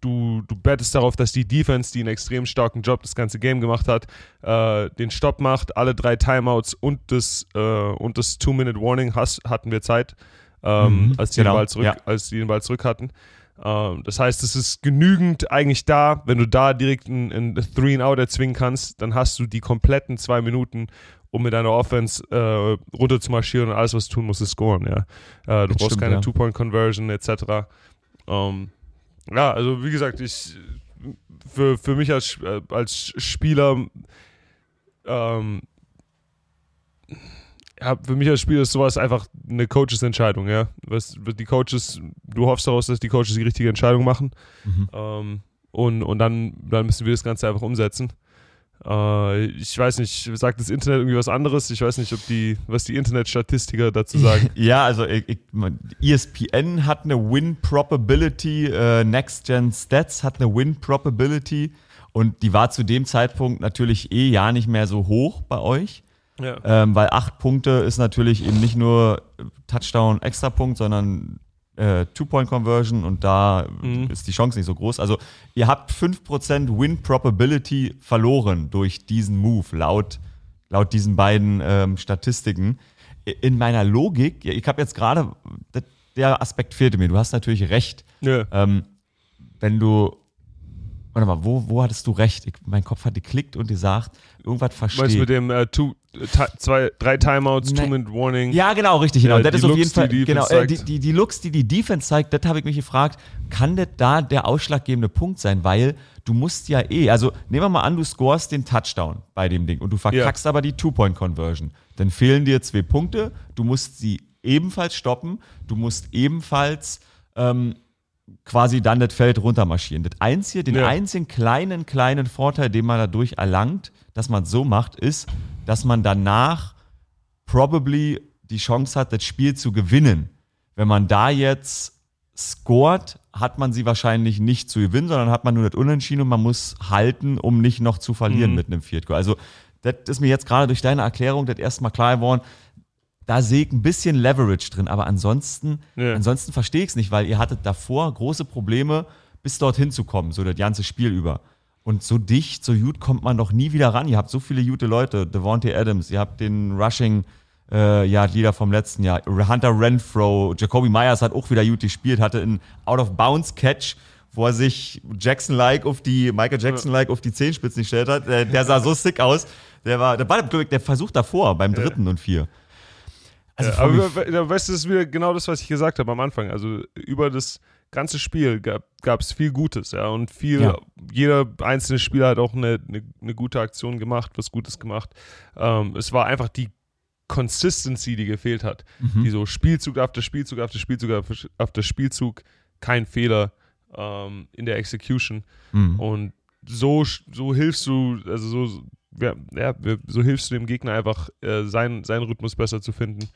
B: du, du bettest darauf, dass die Defense, die einen extrem starken Job das ganze Game gemacht hat, äh, den Stopp macht, alle drei Timeouts und das, äh, und das Two-Minute-Warning hatten wir Zeit, ähm,
A: Mhm,
B: als, die
A: genau,
B: den Ball zurück,
A: ja.
B: als die den Ball zurück hatten. Ähm, das heißt, es ist genügend eigentlich da, wenn du da direkt ein, ein Three and Out erzwingen kannst, dann hast du die kompletten zwei Minuten, um mit deiner Offense äh, runter zu marschieren und alles, was du tun musst, ist scoren. Ja? Äh, du
A: Das
B: brauchst
A: stimmt,
B: keine
A: ja.
B: Two-Point-Conversion etc. Ähm, ja, also wie gesagt, ich für, für mich als, als Spieler ähm, ja, für mich als Spieler ist sowas einfach eine Coaches-Entscheidung, ja. Was, die Coaches, du hoffst daraus, dass die Coaches die richtige Entscheidung machen.
A: Mhm.
B: Ähm, und und dann, dann müssen wir das Ganze einfach umsetzen. Äh, ich weiß nicht, sagt das Internet irgendwie was anderes? Ich weiß nicht, ob die, was die Internetstatistiker dazu sagen.
A: Ja, also ich, ESPN hat eine Win Probability, äh, Next Gen Stats hat eine Win Probability und die war zu dem Zeitpunkt natürlich eh ja nicht mehr so hoch bei euch.
B: ja.
A: Ähm, weil acht Punkte ist natürlich eben nicht nur Touchdown, Extrapunkt, sondern äh, Two-Point-Conversion und da
B: Mhm.
A: ist die Chance nicht so groß. Also ihr habt 5% Win-Probability verloren durch diesen Move, laut, laut diesen beiden ähm, Statistiken. In meiner Logik, ich habe jetzt gerade, der Aspekt fehlte mir, du hast natürlich recht.
B: ja.
A: Ähm, wenn du, warte mal, wo, wo hattest du recht? Ich, mein Kopf hat geklickt und gesagt, irgendwas verstehe
B: Meinst du mit dem äh, two, ti- zwei, drei Timeouts,
A: Nein.
B: Two-Minute-Warning?
A: Ja, genau, richtig, genau.
B: Ja,
A: das
B: die
A: ist auf
B: Looks,
A: jeden Fall,
B: die
A: genau,
B: Defense
A: äh, die, die, die Looks, die die Defense zeigt, das habe ich mich gefragt, kann das da der ausschlaggebende Punkt sein? Weil du musst ja eh, also nehmen wir mal an, du scorest den Touchdown bei dem Ding und du verkackst aber die Two-Point-Conversion. Dann fehlen dir zwei Punkte, du musst sie ebenfalls stoppen, du musst ebenfalls ähm, quasi dann das Feld runtermarschieren. Das einzige, den
B: Ja.
A: einzigen kleinen, kleinen Vorteil, den man dadurch erlangt, dass man es so macht, ist, dass man danach probably die Chance hat, das Spiel zu gewinnen. Wenn man da jetzt scored, hat man sie wahrscheinlich nicht zu gewinnen, sondern hat man nur das Unentschieden und man muss halten, um nicht noch zu verlieren
B: Mhm.
A: mit einem Field Goal. Also, das ist mir jetzt gerade durch deine Erklärung das erste Mal klar geworden. Da sehe ich ein bisschen Leverage drin, aber ansonsten,
B: Ja.
A: ansonsten verstehe ich es nicht, weil ihr hattet davor große Probleme, bis dorthin zu kommen, so das ganze Spiel über. Und so dicht, so gut kommt man doch nie wieder ran. Ihr habt so viele gute Leute, Devontae Adams, ihr habt den Rushing äh, ja, Leader vom letzten Jahr, Hunter Renfro, Jacoby Myers hat auch wieder gut gespielt, hatte einen Out-of-Bounds-Catch, wo er sich Jackson-like auf die, Michael Jackson-like auf die Zehenspitzen gestellt hat. Der, der sah so sick aus. Der war, der war der Versuch davor, beim dritten und vier. Also von
B: aber we- weißt du, das ist wieder genau das, was ich gesagt habe am Anfang. Also über das ganze Spiel gab es viel Gutes, ja. Und viel,
A: Ja.
B: jeder einzelne Spieler hat auch eine, eine, eine gute Aktion gemacht, was Gutes gemacht. Ähm, es war einfach die Consistency, die gefehlt hat.
A: Mhm.
B: Die so Spielzug after Spielzug after Spielzug after Spielzug, kein Fehler ähm, in der Execution.
A: Mhm.
B: Und so, so hilfst du, also so, ja, ja, so hilfst du dem Gegner einfach, äh, seinen, seinen Rhythmus besser zu finden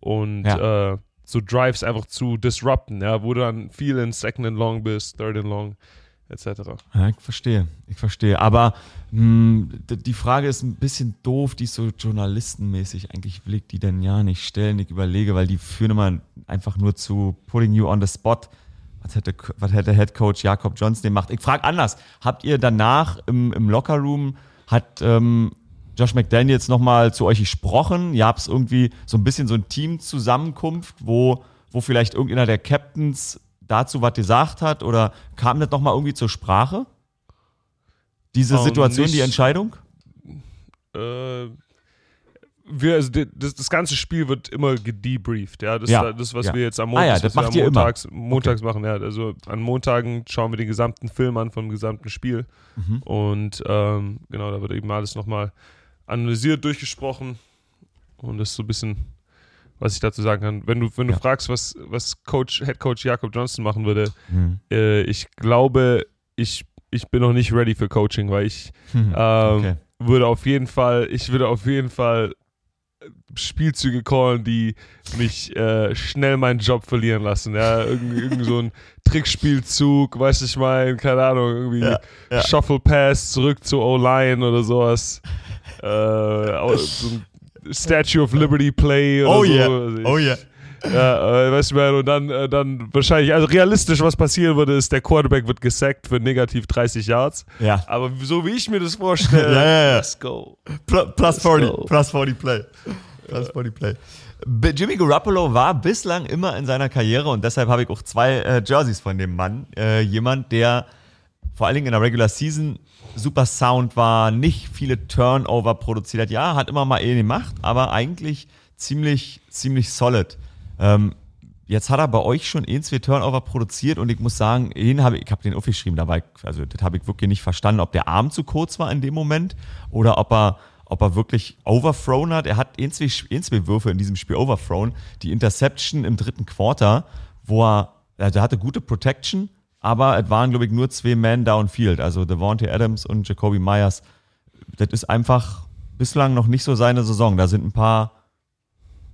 B: und äh, so Drives einfach zu disrupten, ja, wo du dann viel in Second and Long bist, Third and Long, etc.
A: Ja, ich verstehe, ich verstehe. Aber mh, d- die Frage ist ein bisschen doof, die ist so journalistenmäßig. Eigentlich will ich die denn ja nicht stellen. Ich überlege, weil die führen immer einfach nur zu putting you on the spot. Was hätte, was hätte Head Coach Jakob Johnson gemacht? Ich frage anders. Habt ihr danach im, im Lockerroom, hat, ähm, Josh McDaniels nochmal zu euch gesprochen? Ihr habt irgendwie so ein bisschen so ein Team-Zusammenkunft, wo, wo vielleicht irgendeiner der Captains dazu was gesagt hat? Oder kam das nochmal irgendwie zur Sprache? Diese
B: Ähm,
A: Situation,
B: nicht-
A: die Entscheidung?
B: Äh, wir, also das, das ganze Spiel wird immer gedebrieft, ja. Das,
A: Ja,
B: ist das was
A: ja.
B: wir jetzt am
A: Ah ja,
B: Montag,
A: das macht
B: am
A: ihr immer.
B: montags, montags machen, ja. Also an Montagen schauen wir den gesamten Film an vom gesamten Spiel.
A: Mhm.
B: Und ähm, genau, da wird eben alles nochmal analysiert, durchgesprochen. Und das ist so ein bisschen, was ich dazu sagen kann. Wenn du, wenn du fragst, was, was Coach, Head Coach Jakob Johnson machen würde,
A: Hm.
B: äh, ich glaube, ich, ich bin noch nicht ready für Coaching, weil ich
A: Hm.
B: ähm,
A: Okay.
B: würde auf jeden Fall, ich würde auf jeden Fall Spielzüge callen, die mich äh, schnell meinen Job verlieren lassen. Ja, irgendwie, irgend so ein Trickspielzug, weißt du, ich meine, keine Ahnung, irgendwie
A: Ja, ja.
B: Shuffle Pass zurück zu O-Line oder sowas. Äh, so ein Statue of Liberty Play oder
A: Oh
B: so.
A: yeah.
B: Also
A: Oh yeah.
B: Ja, äh, weißt du, man, und dann, äh, dann wahrscheinlich, also realistisch, was passieren würde, ist, der Quarterback wird gesackt für negativ 30 Yards.
A: Ja.
B: Aber so wie ich mir das vorstelle,
A: Ja, ja, ja.
B: let's go.
A: Pl- Plus 40,
B: go.
A: plus 40 Play. Plus 40 Play. Jimmy Garoppolo war bislang immer in seiner Karriere und deshalb habe ich auch zwei äh, Jerseys von dem Mann. Äh, jemand, der vor allen Dingen in der Regular Season super Sound war, nicht viele Turnover produziert hat. Ja, hat immer mal eh gemacht, aber eigentlich ziemlich, ziemlich solid. Ähm, jetzt hat er bei euch schon ein, zwei Turnover produziert und ich muss sagen, ihn habe ich, ich habe den aufgeschrieben dabei, also das habe ich wirklich nicht verstanden, ob der Arm zu kurz war in dem Moment oder ob er, ob er wirklich overthrown hat. Er hat ein, zwei, ein, zwei Würfe in diesem Spiel overthrown. Die Interception im dritten Quarter, wo er, also er hatte gute Protection, aber es waren, glaube ich, nur zwei Man downfield, also Devontae Adams und Jacoby Myers. Das ist einfach bislang noch nicht so seine Saison. Da sind ein paar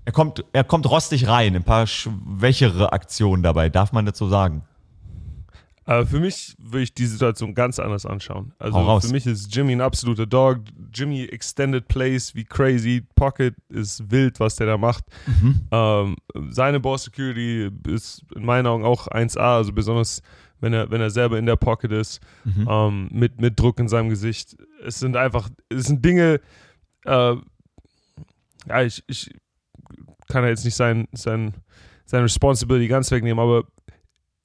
A: er kommt, er kommt rostig rein, ein paar schwächere Aktionen dabei, darf man so sagen?
B: Aber für mich würde ich die Situation ganz anders anschauen. Also für mich ist Jimmy ein absoluter Dog. Jimmy extended plays wie crazy. Pocket ist wild, was der da macht.
A: Mhm.
B: Ähm, seine Ball Security ist in meinen Augen auch 1A, also besonders wenn er, wenn er selber in der Pocket ist,
A: Mhm.
B: ähm, mit, mit Druck in seinem Gesicht. Es sind einfach, es sind Dinge, äh, ja, ich, ich kann ja jetzt nicht sein, sein, seine Responsibility ganz wegnehmen, aber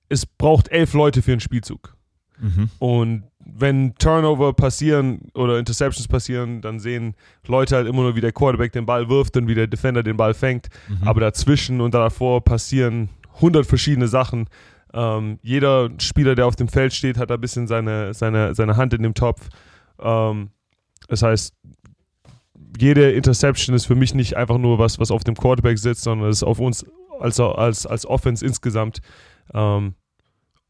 B: es braucht elf Leute für einen Spielzug.
A: Mhm.
B: Und wenn Turnover passieren oder Interceptions passieren, dann sehen Leute halt immer nur, wie der Quarterback den Ball wirft und wie der Defender den Ball fängt. Aber dazwischen und davor passieren hundert verschiedene Sachen. Ähm, jeder Spieler, der auf dem Feld steht, hat ein bisschen seine, seine, seine Hand in dem Topf. Ähm, das heißt, jede Interception ist für mich nicht einfach nur was, was auf dem Quarterback sitzt, sondern es ist auf uns als, als, als Offense insgesamt, ähm,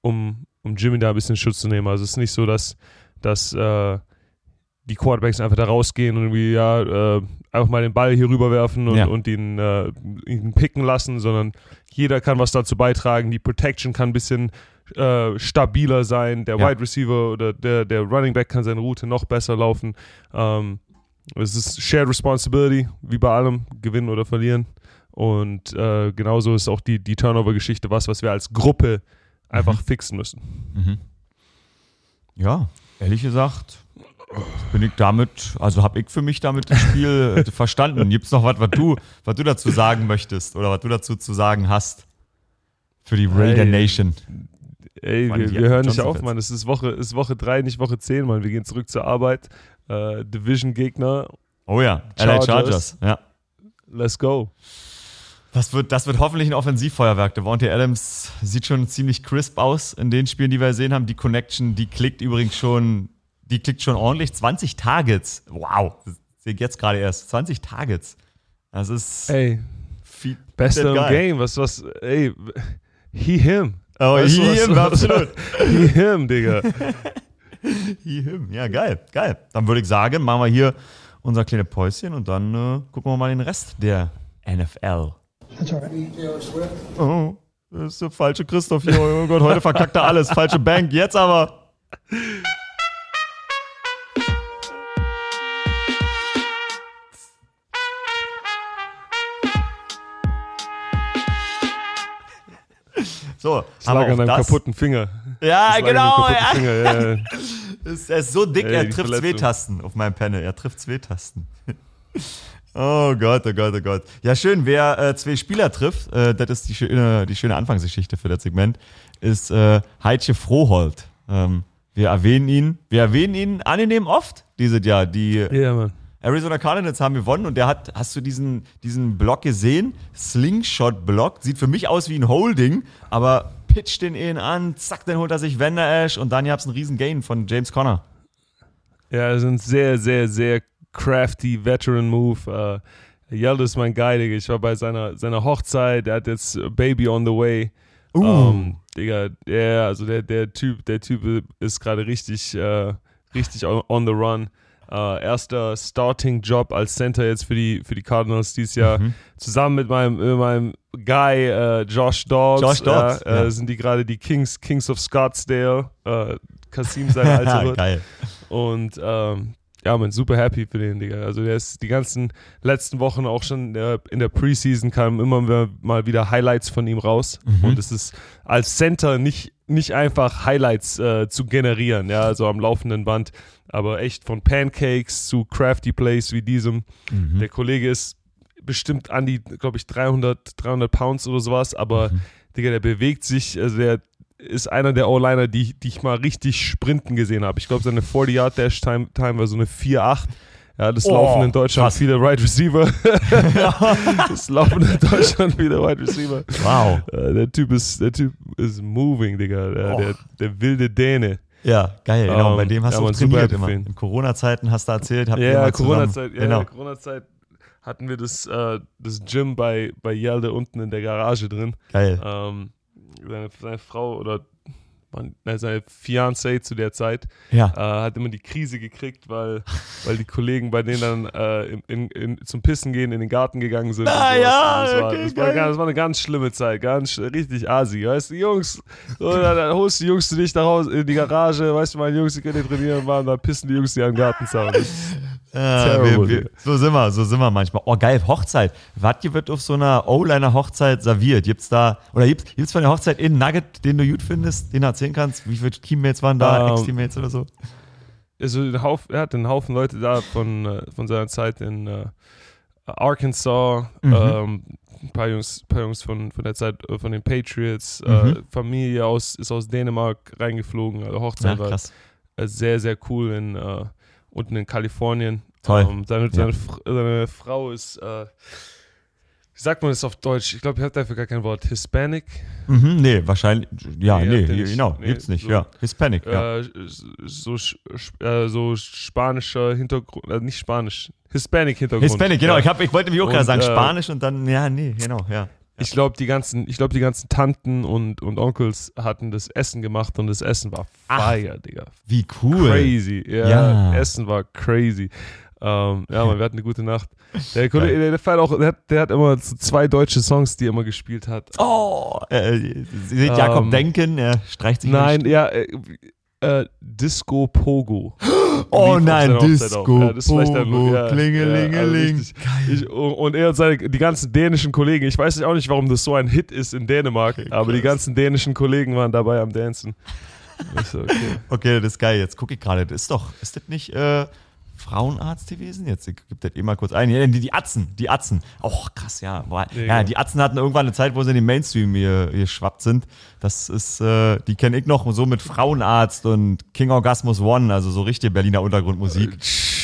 B: um, um Jimmy da ein bisschen Schutz zu nehmen. Also es ist nicht so, dass, dass äh, die Quarterbacks einfach da rausgehen und irgendwie ja, äh, einfach mal den Ball hier rüberwerfen und,
A: Ja.
B: und ihn, äh, ihn picken lassen, sondern jeder kann was dazu beitragen. Die Protection kann ein bisschen äh, stabiler sein. Der
A: Ja.
B: Wide Receiver oder der, der Running Back kann seine Route noch besser laufen. Ähm, es ist Shared Responsibility, wie bei allem, gewinnen oder verlieren. Und äh, genauso ist auch die, die Turnover-Geschichte was, was wir als Gruppe einfach fixen müssen.
A: Mhm. Ja, ehrlich gesagt, bin ich damit, also habe ich für mich damit das Spiel äh, verstanden. Gibt es noch was, was du, was du dazu sagen möchtest oder was du dazu zu sagen hast für die Raider. Nation?
B: Ey,
A: Mann,
B: wir, wir hören nicht auf. Mann. Es ist Woche, ist Woche 3, nicht Woche 10, Mann. Wir gehen zurück zur Arbeit. Äh, Division-Gegner,
A: Oh ja, LA
B: Chargers.
A: Chargers. Ja.
B: let's go.
A: Das wird, das wird hoffentlich ein Offensivfeuerwerk. Devontae Adams sieht schon ziemlich crisp aus in den Spielen, die wir gesehen haben. Die Connection, die klickt übrigens schon, die klickt schon ordentlich. 20 Targets. Wow. Sehe ich jetzt gerade erst. 20 Targets. Das ist
B: Ey, bester im. Game. Was, was, ey, he, him.
A: Oh,
B: Weißt du,
A: him, absolut.
B: Him, Digga.
A: Him. Ja, geil, geil. Dann würde ich sagen, machen wir hier unser kleines Päuschen und dann äh, gucken wir mal den Rest der NFL.
C: That's right.
A: Oh, das ist der falsche Christoph hier. Oh Gott, heute verkackt er alles. Falsche Bank. Jetzt aber. So,
B: Das lag
A: haben wir
B: an deinem
A: das.
B: kaputten Finger.
A: Ja, genau. Ja.
B: Finger, ja.
A: Ist, er ist so dick,
B: Ey,
A: er trifft zwei. Tasten auf meinem Panel. Er trifft zwei Tasten. Oh Gott, oh Gott, oh Gott. Ja, schön, wer äh, zwei Spieler trifft, äh, das ist die schöne, die schöne Anfangsgeschichte für das Segment, ist äh, Heitje Froholt. Ähm, wir erwähnen ihn, wir erwähnen ihn angenehm oft dieses Jahr. Die
B: Ja, Mann.
A: Arizona Cardinals haben gewonnen und der hat, hast du diesen, diesen Block gesehen? Slingshot-Block, sieht für mich aus wie ein Holding, aber pitcht den ihn an, zack, dann holt er sich Vander Ash und dann gab's einen riesen Gain von James Conner.
B: Ja, das ist ein sehr, sehr, sehr crafty Veteran Move. Äh, Yelda ist mein Guy, Digga. Ich war bei seiner, seiner Hochzeit, der hat jetzt Baby on the way.
A: Uh.
B: Ähm, Digga, ja, also der, der Typ, der Typ ist gerade richtig, äh, richtig on, on the run. Äh, erster Starting-Job als Center jetzt für die, für die Cardinals dieses Jahr.
A: Mhm.
B: Zusammen mit meinem, mit meinem Guy äh, Josh Dobbs.
A: Josh Dobbs,
B: äh,
A: ja.
B: sind die gerade die Kings, Kings of Scottsdale. Äh, Kasim sein Alter.
A: Geil.
B: Und ähm, ja, man, super happy für den, Digga. Also der ist die ganzen letzten Wochen auch schon äh, in der Preseason kamen immer mal wieder Highlights von ihm raus. Und es ist als Center nicht, nicht einfach Highlights äh, zu generieren, ja, also am laufenden Band. Aber echt von Pancakes zu crafty Plays wie diesem. Der Kollege ist bestimmt an die, glaube ich, 300, 300 Pounds oder sowas, aber Digga, der bewegt sich, also der ist einer der O-Liner, die, die ich mal richtig sprinten gesehen habe. Ich glaube, seine 40-Yard-Dash-Time Time war so eine 4-8. Ja, das
A: Oh,
B: laufen in Deutschland
A: krass.
B: viele Wide Receiver. das laufen in Deutschland viele Wide Receiver.
A: Wow.
B: Äh, der Typ ist, der Typ ist moving, Digga. Der,
A: Och.
B: der, der wilde Däne.
A: Ja, geil, genau.
B: Ähm,
A: Bei dem hast
B: ja,
A: du auch trainiert immer.
B: ihn.
A: In Corona-Zeiten hast du erzählt, habt
B: Ja, Corona-Zeit, ja,
A: Genau.
B: Corona-Zeit hatten wir das, äh, das Gym bei, bei Yelde unten in der Garage drin.
A: Geil.
B: Ähm, seine, seine Frau oder man, seine Fiancée zu der Zeit
A: Ja.
B: äh, hat immer die Krise gekriegt, weil, weil die Kollegen bei denen dann äh, in, in, in, zum Pissen gehen in den Garten gegangen sind.
A: Ah, ja,
B: das, war,
A: okay,
B: das, war,
A: geil.
B: ganz- das war eine ganz schlimme Zeit, ganz richtig asi. Weißt du, Jungs, so, dann, dann holst die Jungs zu dich nach Hause in die Garage, weißt du, meine Jungs, die können nicht trainieren, waren, dann pissen die Jungs die den Gartenzaun.
A: Ja,
B: Terrible,
A: wir, wir, so sind wir, so sind wir manchmal. Oh, geil, Hochzeit. Was wird auf so einer O-Liner-Hochzeit serviert? Gibt's da, oder gibt's, gibt's von der Hochzeit einen Nugget, den du gut findest, den du erzählen kannst? Wie viele Teammates waren da,
B: Ähm,
A: Ex-Teammates oder so?
B: also ein Haufen, er hat einen Haufen Leute da von, äh, von seiner Zeit in äh, Arkansas,
A: Mhm.
B: ähm, ein paar Jungs, paar Jungs von, von der Zeit äh, von den Patriots, äh,
A: Mhm.
B: Familie aus, ist aus Dänemark reingeflogen, also
A: Ja,
B: Hochzeit war
A: krass.
B: äh, sehr, sehr cool in, äh, unten in Kalifornien.
A: Toll.
B: Ähm, seine, seine, Fr- seine Frau ist, äh, wie sagt man das auf Deutsch? Ich glaube, ich habe dafür gar kein Wort. Hispanic?
A: Mhm, nee, wahrscheinlich, ja,
B: Nee,
A: nee,
B: nicht.
A: genau,
B: Nee,
A: gibt's nicht,
B: so.
A: ja. Hispanic, ja.
B: Äh, so, sch- sch- äh, so spanischer Hintergrund, äh, nicht Spanisch, Hispanic-Hintergrund.
A: Hispanic, genau.
B: Ja.
A: Ich, hab, ich wollte mich auch gerade sagen,
B: äh,
A: Spanisch und dann, ja, nee, genau, ja.
B: Ich glaube, die ganzen, ich glaube, die ganzen Tanten und, und Onkels hatten das Essen gemacht und das Essen war
A: Ach.
B: fire, Digga.
A: Wie cool.
B: Crazy. Ja,
A: Ja.
B: Essen war crazy. Ähm, ja, man, wir hatten eine gute Nacht. Der Kollege, der, der, feiert auch, der, hat, der hat immer so zwei deutsche Songs, die er immer gespielt hat.
A: Oh, äh, Sie seht Jakob
B: Ähm,
A: Denken, er streicht sich
B: Nein, ja, äh, äh, Disco Pogo.
A: Oh
B: auf
A: nein, Disco.
B: Ja, das ist vielleicht der-
A: Pogo,
B: ja,
A: Klingelingeling.
B: Ja, also ich, und er und seine, die ganzen dänischen Kollegen, ich weiß auch nicht, warum das so ein Hit ist in Dänemark, aber die ganzen dänischen Kollegen waren dabei am Dancen. Okay.
A: Okay, das ist geil. Jetzt gucke ich gerade. Das ist doch, ist das nicht äh, Frauenarzt gewesen? Jetzt gibt das eh mal kurz ein. Ja, die, die Atzen, die Atzen. Oh, krass, ja.
B: Ja, genau.
A: die Atzen hatten irgendwann eine Zeit, wo sie in den Mainstream hier, hier schwappt sind. Das ist, äh, die kenne ich noch so mit Frauenarzt und King Orgasmus One, also so richtige Berliner Untergrundmusik.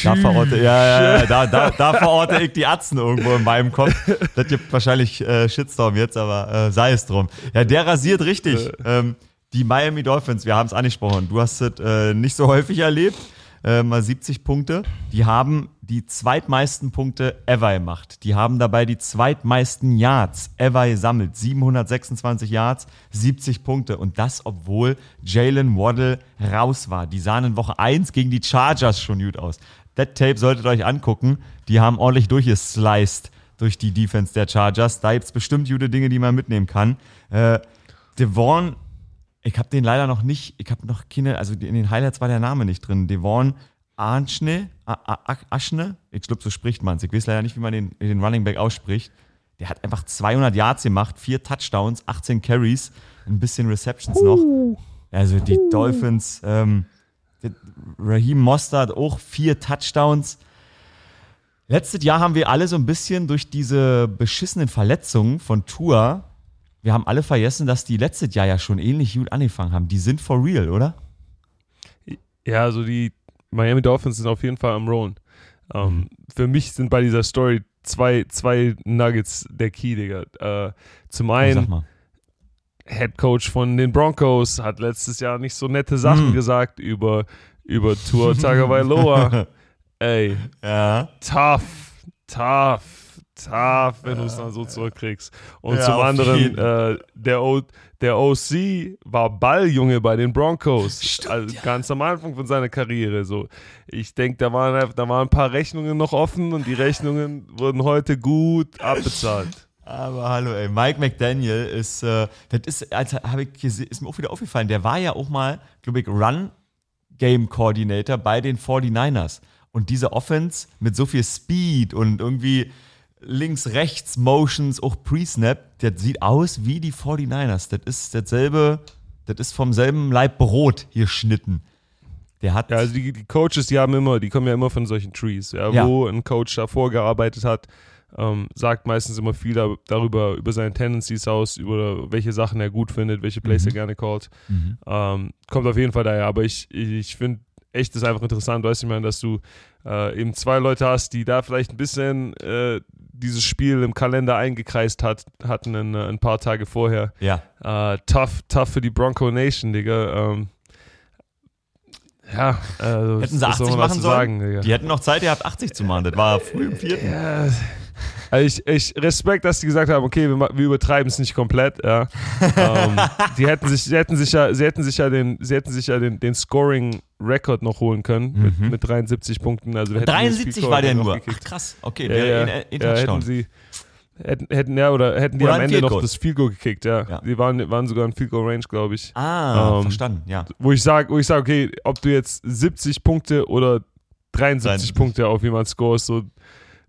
A: Da verorte, ja, ja, ja, da, da, da verorte ich die Atzen irgendwo in meinem Kopf. Das gibt wahrscheinlich äh, Shitstorm jetzt, aber äh, sei es drum. Ja, der rasiert richtig. Ähm, die Miami Dolphins, wir haben es angesprochen, du hast es äh, nicht so häufig erlebt, äh, mal 70 Punkte. Die haben die zweitmeisten Punkte ever gemacht. Die haben dabei die zweitmeisten Yards ever gesammelt. 726 Yards, 70 Punkte. Und das, obwohl Jalen Waddle raus war. Die sahen in Woche 1 gegen die Chargers schon gut aus. Das Tape solltet ihr euch angucken. Die haben ordentlich durchgesliced durch die Defense der Chargers. Da gibt's bestimmt gute Dinge, die man mitnehmen kann. Äh, Devon ich habe den leider noch nicht, ich habe noch keine, also in den Highlights war der Name nicht drin. Devon Arnschne, Aschne, ich glaube, so spricht man es. Ich weiß leider nicht, wie man den, den Running Back ausspricht. Der hat einfach 200 Yards gemacht, vier Touchdowns, 18 Carries, ein bisschen Receptions noch. Also die Dolphins, ähm, Raheem Mostert auch vier Touchdowns. Letztes Jahr haben wir alle so ein bisschen durch diese beschissenen Verletzungen von Tour, wir haben alle vergessen, dass die letztes Jahr ja schon ähnlich gut angefangen haben. Die sind for real, oder?
B: Ja, also die Miami Dolphins sind auf jeden Fall am Rollen. Ähm, für mich sind bei dieser Story zwei, zwei Nuggets der Key, Digga. Äh, zum einen. Head Coach von den Broncos hat letztes Jahr nicht so nette Sachen
A: Hm.
B: gesagt über, über Tour Tagovailoa. Ey,
A: Ja.
B: tough, tough, tough, wenn du es dann so zurückkriegst. Und
A: Ja,
B: zum anderen, äh, der, o der OC war Balljunge bei den Broncos. also ganz am Anfang von seiner Karriere. So. Ich denke, da waren, da waren ein paar Rechnungen noch offen und die Rechnungen wurden heute gut abbezahlt.
A: Aber hallo, ey. Mike McDaniel ist, äh, das ist, als habe ich ist mir auch wieder aufgefallen, der war ja auch mal, glaube ich, Run Game Coordinator bei den 49ers. Und diese Offense mit so viel Speed und irgendwie links-rechts Motions, auch Pre-Snap, das sieht aus wie die 49ers. Das ist dasselbe, das ist vom selben Leib Brot hier schnitten. Der hat,
B: Ja, also die, die Coaches, die haben immer, die kommen ja immer von solchen Trees, ja,
A: Ja.
B: wo ein Coach davor gearbeitet hat, ähm, sagt meistens immer viel da, darüber, über seine Tendencies aus, über welche Sachen er gut findet, welche Plays er gerne callt. Ähm, kommt auf jeden Fall daher, aber ich, ich finde echt das ist einfach interessant, weißt du, ich meine, dass du äh, eben zwei Leute hast, die da vielleicht ein bisschen äh, dieses Spiel im Kalender eingekreist hat, hatten ein, ein paar Tage vorher.
A: ja,
B: Äh, tough, tough für die Bronco Nation, Digga. Ähm, ja, also,
A: hätten sie
B: was soll
A: 80
B: man
A: machen sollen.
B: sagen, Digga.
A: die hätten noch Zeit gehabt, 80 zu machen. Das war früh im vierten.
B: Ja, also ich, ich Respekt, dass die gesagt haben, okay, wir, wir übertreiben es nicht komplett. Ja. ähm, die hätten sich, sie hätten sich ja, sie hätten sich ja den, sie hätten sich ja den, den Scoring-Record noch holen können mit, mit 73 Punkten. Also wir hätten dieses
A: 73
B: Field Goal
A: war der nur. Ach, krass. Okay,
B: Ja, ja,
A: in,
B: ja,
A: in,
B: hätten
A: Touchdown.
B: sie, hätten, hätten, ja, oder hätten die
A: Oder
B: am Ende noch das Field Goal gekickt, ja.
A: Ja.
B: Die waren, waren sogar in Field Goal Range, glaube ich.
A: Ah,
B: Ähm,
A: verstanden, ja.
B: wo ich sage, wo ich sage, okay, ob du jetzt 70 Punkte oder 73
A: 73.
B: Punkte auf jemand scorest, so,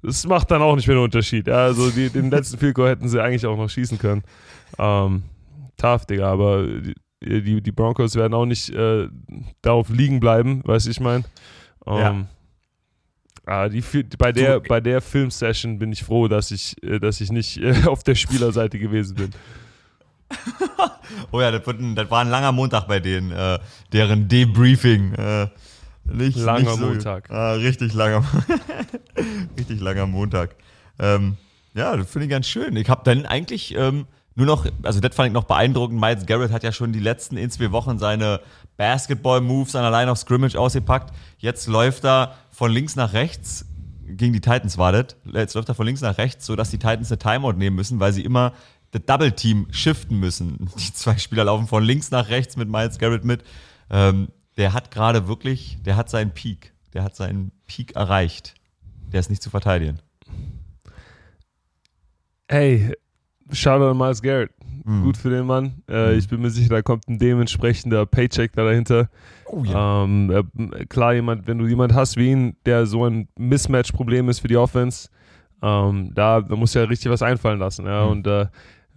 B: das macht dann auch nicht mehr einen Unterschied. Ja, also die, den letzten Field Goal hätten sie eigentlich auch noch schießen können. Ähm, tough, Digga, aber die, die, die Broncos werden auch nicht äh, darauf liegen bleiben, weißt du, ich meine. Ähm, ah, die, bei, der, bei der Filmsession bin ich froh, dass ich, äh, dass ich nicht äh, auf der Spielerseite gewesen bin.
A: Oh ja, das, ein, das war ein langer Montag bei denen, äh, deren Debriefing. Äh, nicht,
B: Langer
A: nicht so,
B: Montag.
A: Ah, richtig langer, richtig langer Montag. Ähm, ja, das finde ich ganz schön. Ich habe dann eigentlich ähm, nur noch, also das fand ich noch beeindruckend. Miles Garrett hat ja schon die letzten in zwei Wochen seine Basketball-Moves an der Line of Scrimmage ausgepackt. Jetzt läuft er von links nach rechts gegen die Titans wartet. Jetzt läuft er von links nach rechts, sodass die Titans eine Timeout nehmen müssen, weil sie immer das Double Team shiften müssen. Die zwei Spieler laufen von links nach rechts mit Miles Garrett mit. Ähm, der hat gerade wirklich, der hat seinen Peak. Der hat seinen Peak erreicht. Der ist nicht zu verteidigen.
B: Hey, Shoutout an Miles Garrett.
A: Mhm.
B: Gut für den Mann. Äh, Ich bin mir sicher, da kommt ein dementsprechender Paycheck da dahinter.
A: Oh
B: Ähm, äh, klar, jemand, wenn du jemand hast wie ihn, der so ein Mismatch-Problem ist für die Offense, ähm, da, da muss ja richtig was einfallen lassen. Ja?
A: Mhm.
B: Und äh,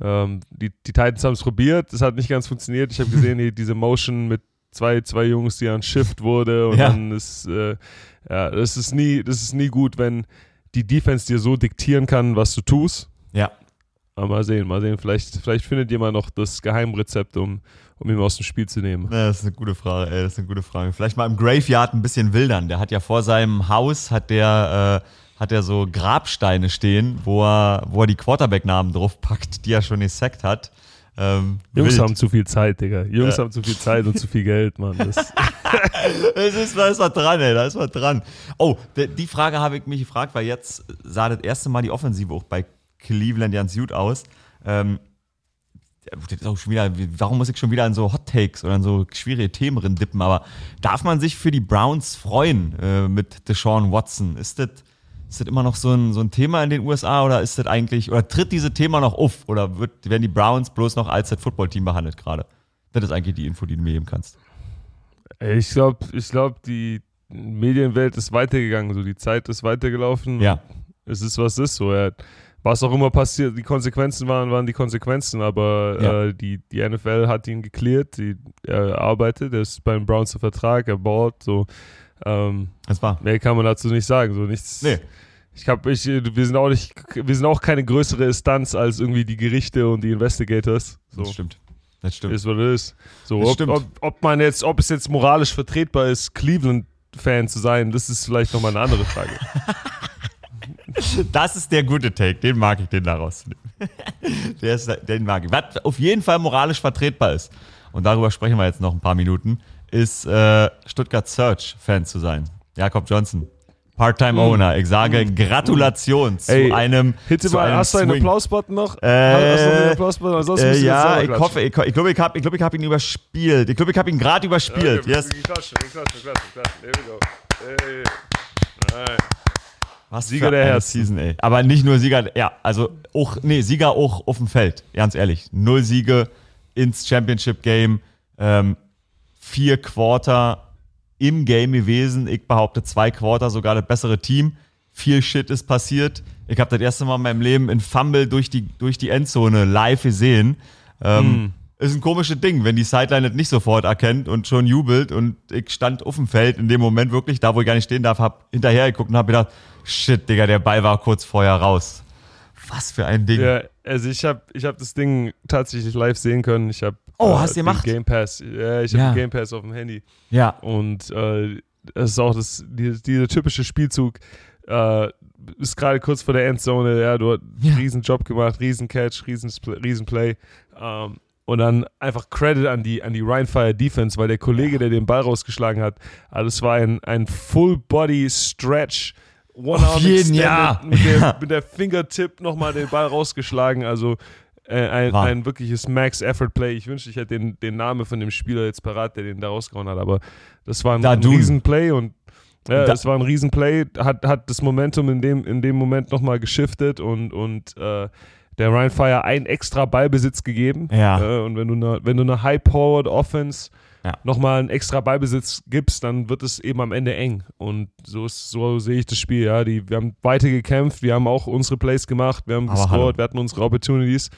B: ähm, die, die Titans haben es probiert, das hat nicht ganz funktioniert. Ich habe gesehen, die, diese Motion mit zwei, zwei Jungs, die an Shift wurde und
A: Ja.
B: dann ist, äh, ja, das ist nie, das ist nie gut, wenn die Defense dir so diktieren kann, was du tust.
A: Ja.
B: Aber mal sehen, mal sehen. Vielleicht, vielleicht findet jemand noch das Geheimrezept, um, um ihn aus dem Spiel zu nehmen.
A: Ja, Das ist eine gute Frage, ey, das ist eine gute Frage. Vielleicht mal im Graveyard ein bisschen wildern. Der hat ja vor seinem Haus, hat der, äh, hat er so Grabsteine stehen, wo er, wo er die Quarterback-Namen draufpackt, die er schon gesackt hat. Ähm,
B: Jungs
A: wild.
B: haben zu viel Zeit, Digga. Jungs
A: Ja.
B: haben zu viel Zeit und zu viel Geld, Mann. Das,
A: Es ist, da ist was dran, ey, da ist was dran. Oh, die Frage habe ich mich gefragt, weil jetzt sah das erste Mal die Offensive auch bei Cleveland ganz gut aus. Ähm, das ist auch schon wieder, warum muss ich schon wieder an so Hot Takes oder an so schwierige Themen drin dippen? Aber darf man sich für die Browns freuen äh, mit Deshaun Watson? Ist das, ist das immer noch so ein, so ein Thema in den USA oder ist das eigentlich, oder tritt dieses Thema noch auf? Oder wird, werden die Browns bloß noch als das Footballteam behandelt gerade? Das ist eigentlich die Info, die du mir geben kannst.
B: Ich glaube, ich glaub, die Medienwelt ist weitergegangen. So, die Zeit ist weitergelaufen.
A: Ja.
B: Es ist, was ist. So, er, was auch immer passiert, die Konsequenzen waren, waren die Konsequenzen, aber
A: Ja.
B: äh, die, die NFL hat ihn geklärt, die, er arbeitet, er ist beim Browns Vertrag, er ballt, so. Ähm,
A: Das war.
B: mehr kann man dazu nicht sagen, so nichts.
A: Nee.
B: Ich glaube, ich, wir sind auch nicht, wir sind auch keine größere Instanz als irgendwie die Gerichte und die Investigators. So.
A: Das stimmt. Das stimmt.
B: Ist, was es ist. So,
A: Das
B: ob,
A: stimmt.
B: ob, ob man jetzt, ob es jetzt moralisch vertretbar ist, Cleveland-Fan zu sein, das ist vielleicht nochmal eine andere Frage.
A: Das ist der gute Take, den mag ich, den daraus nehmen. Der ist, den mag ich. Was auf jeden Fall moralisch vertretbar ist, und darüber sprechen wir jetzt noch ein paar Minuten, ist äh, Stuttgart Search-Fan zu sein. Jakob Johnson, Part-Time-Owner. Ich sage Gratulation zu
B: Ey,
A: einem.
B: Hitte
A: zu
B: mal,
A: einem
B: hast du einen. Applausbutton noch?
A: Äh,
B: hast du noch einen Applausbutton? Ansonsten
A: Äh, ja, ich hoffe, ich, ich glaube, ich habe ich glaub, ich hab ihn überspielt. Ich glaube, ich habe ihn gerade überspielt.
B: Okay,
A: yes.
B: klatschen, klatschen, klatschen, klatschen. There we go. Hey. Alright.
A: Was
B: Sieger
A: für
B: der Herzen.
A: Season, ey. Aber nicht nur Sieger, ja, also auch, nee, Sieger auch auf dem Feld, ganz ehrlich. Null Siege ins Championship Game, ähm, vier Quarter im Game gewesen. Ich behaupte zwei Quarter sogar das bessere Team. Viel Shit ist passiert. Ich habe das erste Mal in meinem Leben in Fumble durch die, durch die Endzone live gesehen. Ähm, Ist ein komisches Ding, wenn die Sideline das nicht sofort erkennt und schon jubelt. Und ich stand auf dem Feld in dem Moment wirklich, da wo ich gar nicht stehen darf, hab hinterher geguckt und hab gedacht, shit, Digga, der Ball war kurz vorher raus. Was für ein Ding.
B: Ja, also ich habe ich hab das Ding tatsächlich live sehen können. Ich habe
A: Oh, hast du gemacht?
B: Game Pass. Ja, ich habe
A: Ja.
B: Game Pass auf dem Handy.
A: Ja.
B: Und äh, das ist auch das, die, dieser typische Spielzug. Äh, ist gerade kurz vor der Endzone, ja, du hast
A: Ja.
B: einen riesen Job gemacht, riesen Catch, riesen, riesen Play. Ähm, und dann einfach Credit an die, an die Ryan Fire Defense, weil der Kollege, der den Ball rausgeschlagen hat, also es war ein, ein Full-Body-Stretch. One
A: Auf
B: Arm
A: jeden, ja.
B: Mit, der,
A: Ja.
B: mit der Fingertip nochmal den Ball rausgeschlagen. Also äh, ein, ein wirkliches Max-Effort-Play. Ich wünschte, ich hätte den, den Namen von dem Spieler jetzt parat, der den da rausgehauen hat. Aber das war ein, ein. Riesenplay und ja,
A: Da-
B: es war ein Riesenplay, hat, hat das Momentum in dem, in dem Moment nochmal geschiftet und, und äh, der Ryan Fire einen extra Ballbesitz gegeben.
A: Ja.
B: Äh, und wenn du eine, wenn du eine High-Powered Offense
A: Ja.
B: nochmal einen extra Ballbesitz gibst, dann wird es eben am Ende eng. Und so, ist, so sehe ich das Spiel. Ja. Die, wir haben weiter gekämpft, wir haben auch unsere Plays gemacht, wir haben gescored, wir hatten unsere Opportunities.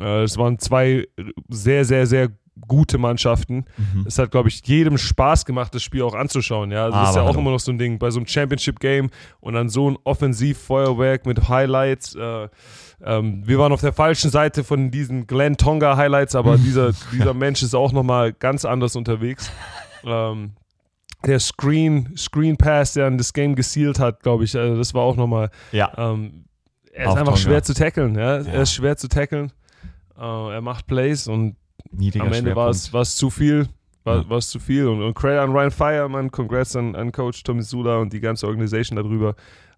B: Äh, es waren zwei sehr, sehr, sehr gute Mannschaften.
A: Mhm.
B: Es hat, glaube ich, jedem Spaß gemacht, das Spiel auch anzuschauen. Ja, also das ist ja auch
A: hallo.
B: immer noch so ein Ding bei so einem Championship-Game und dann so ein Offensivfeuerwerk mit Highlights. Äh, ähm, wir waren auf der falschen Seite von diesen Glenn Tonga Highlights, aber dieser, dieser Mensch ist auch nochmal ganz anders unterwegs. Ähm, der Screen, Screen Pass, der an das Game gesealt hat, glaube ich, also das war auch nochmal
A: Ja.
B: ähm, er ist
A: Auf
B: einfach
A: Tonga.
B: schwer zu tackeln. Ja?
A: Ja.
B: Er ist schwer zu tackeln. Äh, er macht Plays und
A: Niedriger
B: am Ende war es, zu viel. War,
A: Ja.
B: zu viel. Und, und Credit an Ryan Fire, Mann. Congrats an, an Coach Tommy Sula und die ganze Organisation darüber.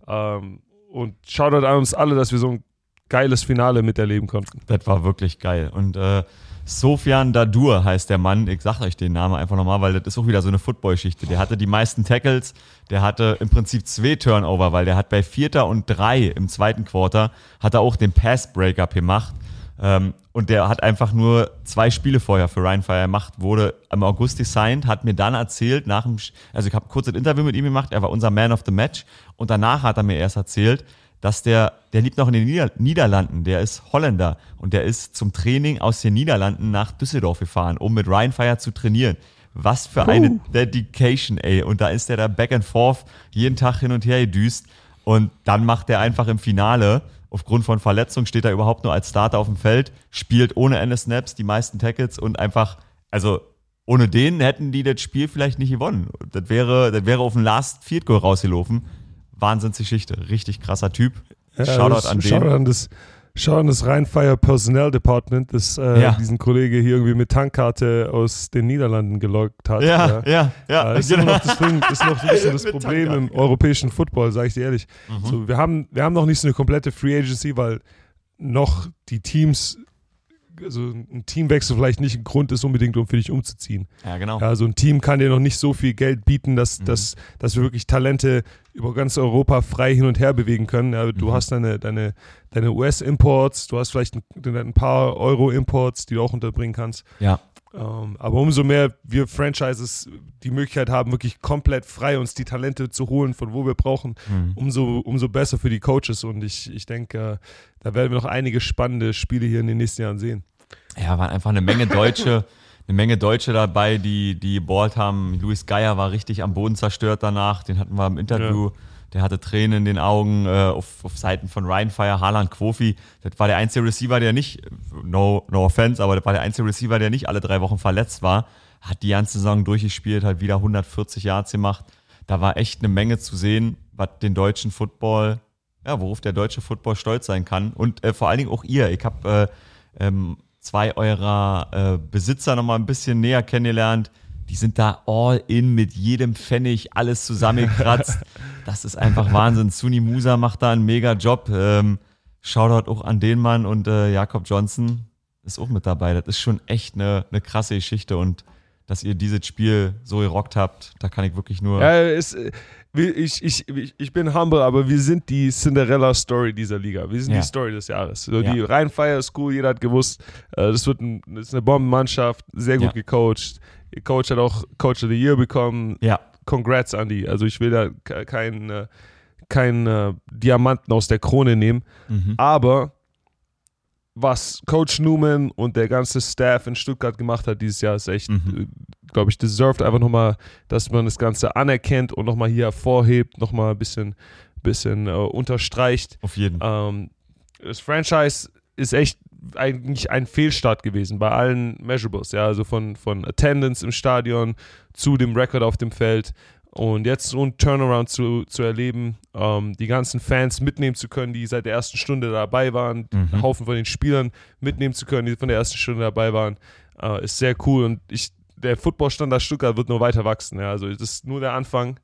B: Ähm, und Shoutout an uns alle, dass wir so ein geiles Finale miterleben konnten.
A: Das war wirklich geil. Und äh, Sofian Dadur heißt der Mann. Ich sag euch den Namen einfach nochmal, weil das ist auch wieder so eine Football-Geschichte. Der hatte die meisten Tackles, der hatte im Prinzip zwei Turnover, weil der hat bei Vierter und Drei im zweiten Quarter hat er auch den Pass-Breakup gemacht. Ähm, und der hat einfach nur zwei Spiele vorher für Ryan Fire gemacht, wurde im August designed, hat mir dann erzählt, nach dem, also ich habe kurz ein Interview mit ihm gemacht, er war unser Man of the Match und danach hat er mir erst erzählt, dass der, der lebt noch in den Nieder Niederlanden, der ist Holländer und der ist zum Training aus den Niederlanden nach Düsseldorf gefahren, um mit Ryan Fire zu trainieren. Was für eine Dedication, ey. Und da ist der da back and forth jeden Tag hin und her gedüst. Und dann macht er einfach im Finale, aufgrund von Verletzung, steht er überhaupt nur als Starter auf dem Feld, spielt ohne Ende Snaps die meisten Tackles und einfach, also ohne den hätten die das Spiel vielleicht nicht gewonnen. Das wäre, das wäre auf den Last Field Goal rausgelaufen. Wahnsinnsgeschichte. Richtig krasser Typ. Shoutout
B: das-
A: an den.
B: Shoutout an das, An das Ryan Fire Personnel Department, das äh,
A: Ja.
B: diesen Kollege hier irgendwie mit Tankkarte aus den Niederlanden gelockt hat.
A: Ja, ja, ja.
B: Das ist immer noch das Ding, ist noch ein bisschen das Problem im europäischen Football, sage ich dir ehrlich.
A: Mhm.
B: So, wir, haben, wir haben noch nicht so eine komplette Free Agency, weil noch die Teams, also ein Teamwechsel vielleicht nicht ein Grund ist, unbedingt um für dich umzuziehen.
A: Ja, genau.
B: Ja, so ein Team kann dir noch nicht so viel Geld bieten, dass,
A: Mhm.
B: dass, dass wir wirklich Talente über ganz Europa frei hin und her bewegen können. Ja, du
A: Mhm.
B: hast deine, deine, deine US-Imports, du hast vielleicht ein, ein paar Euro-Imports, die du auch unterbringen kannst.
A: Ja.
B: Ähm, aber umso mehr wir Franchises die Möglichkeit haben, wirklich komplett frei uns die Talente zu holen, von wo wir brauchen,
A: Mhm.
B: umso, umso besser für die Coaches. Und ich, ich denke, da werden wir noch einige spannende Spiele hier in den nächsten Jahren sehen.
A: Ja, waren einfach eine Menge Deutsche, eine Menge Deutsche dabei, die, die geballt haben. Luis Geier war richtig am Boden zerstört danach. Den hatten wir im Interview. Der hatte Tränen in den Augen äh, auf, auf Seiten von Ryan Fire, Haaland, Quofi. Das war der einzige Receiver, der nicht, no, no offense, aber das war der einzige Receiver, der nicht alle drei Wochen verletzt war. Hat die ganze Saison durchgespielt, hat wieder 140 Yards gemacht. Da war echt eine Menge zu sehen, was den deutschen Football, ja, worauf der deutsche Football stolz sein kann. Und äh, vor allen Dingen auch ihr. Ich habe äh, ähm, zwei eurer äh, Besitzer noch mal ein bisschen näher kennengelernt. Die sind da all in mit jedem Pfennig, alles zusammengekratzt. das ist einfach Wahnsinn. Suni Musa macht da einen mega Job. Ähm, Shoutout auch an den Mann und äh, Jakob Johnson ist auch mit dabei. Das ist schon echt eine, eine krasse Geschichte und dass ihr dieses Spiel so gerockt habt, da kann ich wirklich nur.
B: Ja, es, äh, ich, ich, ich, bin humble, aber wir sind die Cinderella-Story dieser Liga. Wir sind
A: Ja.
B: die Story des Jahres. So,
A: Ja.
B: Die Rhein-Fire School, jeder hat gewusst, äh, das wird ein, das ist eine Bombenmannschaft, sehr gut
A: Ja.
B: gecoacht. Ihr Coach hat auch Coach of the Year bekommen.
A: Ja,
B: Congrats, Andy. Also ich will da ke- keinen äh, keinen, äh, Diamanten aus der Krone nehmen.
A: Mhm.
B: Aber was Coach Newman und der ganze Staff in Stuttgart gemacht hat dieses Jahr, ist echt,
A: Mhm.
B: glaube ich, deserved einfach nochmal, dass man das Ganze anerkennt und nochmal hier hervorhebt, nochmal ein bisschen, bisschen äh, unterstreicht.
A: auf jeden.
B: Ähm, das Franchise ist echt eigentlich ein Fehlstart gewesen bei allen Measurables, ja, also von, von Attendance im Stadion zu dem Rekord auf dem Feld. Und jetzt so ein Turnaround zu, zu erleben, ähm, die ganzen Fans mitnehmen zu können, die seit der ersten Stunde dabei waren,
A: Mhm.
B: einen Haufen von den Spielern mitnehmen zu können, die von der ersten Stunde dabei waren, äh, ist sehr cool. Und ich, der Footballstandard Stuttgart wird nur weiter wachsen. Ja. Also das ist nur der Anfang.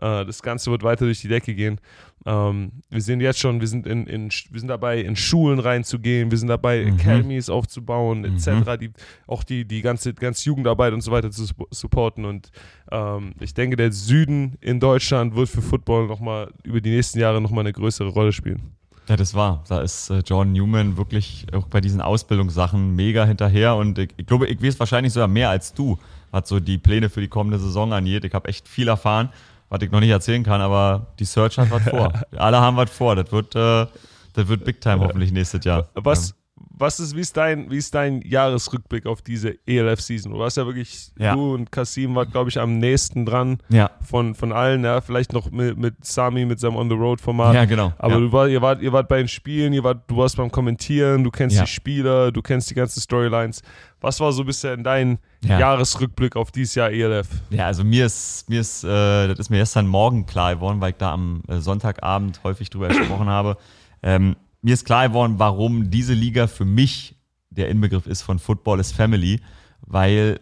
B: Äh, das Ganze wird weiter durch die Decke gehen. Ähm, wir sehen jetzt schon, wir sind, in, in, wir sind dabei, in Schulen reinzugehen, wir sind dabei,
A: Mhm.
B: Academies aufzubauen, etc., die, auch die, die ganze, ganze Jugendarbeit und so weiter zu sup- supporten. Und ähm, ich denke, der Süden in Deutschland wird für Football nochmal über die nächsten Jahre nochmal eine größere Rolle spielen.
A: Ja, das war. Da ist äh, John Newman wirklich auch bei diesen Ausbildungssachen mega hinterher und ich, ich glaube, ich weiß wahrscheinlich sogar mehr als du, was so die Pläne für die kommende Saison angeht. Ich habe echt viel erfahren, was ich noch nicht erzählen kann, aber die Search hat was vor. Alle haben was vor. Das wird, äh, das wird Big Time hoffentlich nächstes Jahr.
B: Was, was ist, wie ist dein, wie ist dein Jahresrückblick auf diese ELF-Season? Du warst ja wirklich,
A: Ja.
B: du und Kasim war, glaube ich, am nächsten dran
A: Ja,
B: von, von allen, ja, vielleicht noch mit, mit Sami, mit seinem On-the-Road-Format.
A: ja, genau.
B: Aber
A: ja.
B: du war, ihr, wart, ihr wart bei den Spielen, ihr wart, du warst beim Kommentieren, du kennst die Spieler, du kennst die ganzen Storylines. Was war so bisher dein
A: Ja.
B: Jahresrückblick auf dieses Jahr ELF?
A: Ja, also mir ist, mir ist, äh, das ist mir gestern Morgen klar geworden, weil ich da am äh, Sonntagabend häufig drüber gesprochen habe. Ähm, mir ist klar geworden, warum diese Liga für mich der Inbegriff ist von Football is Family, weil,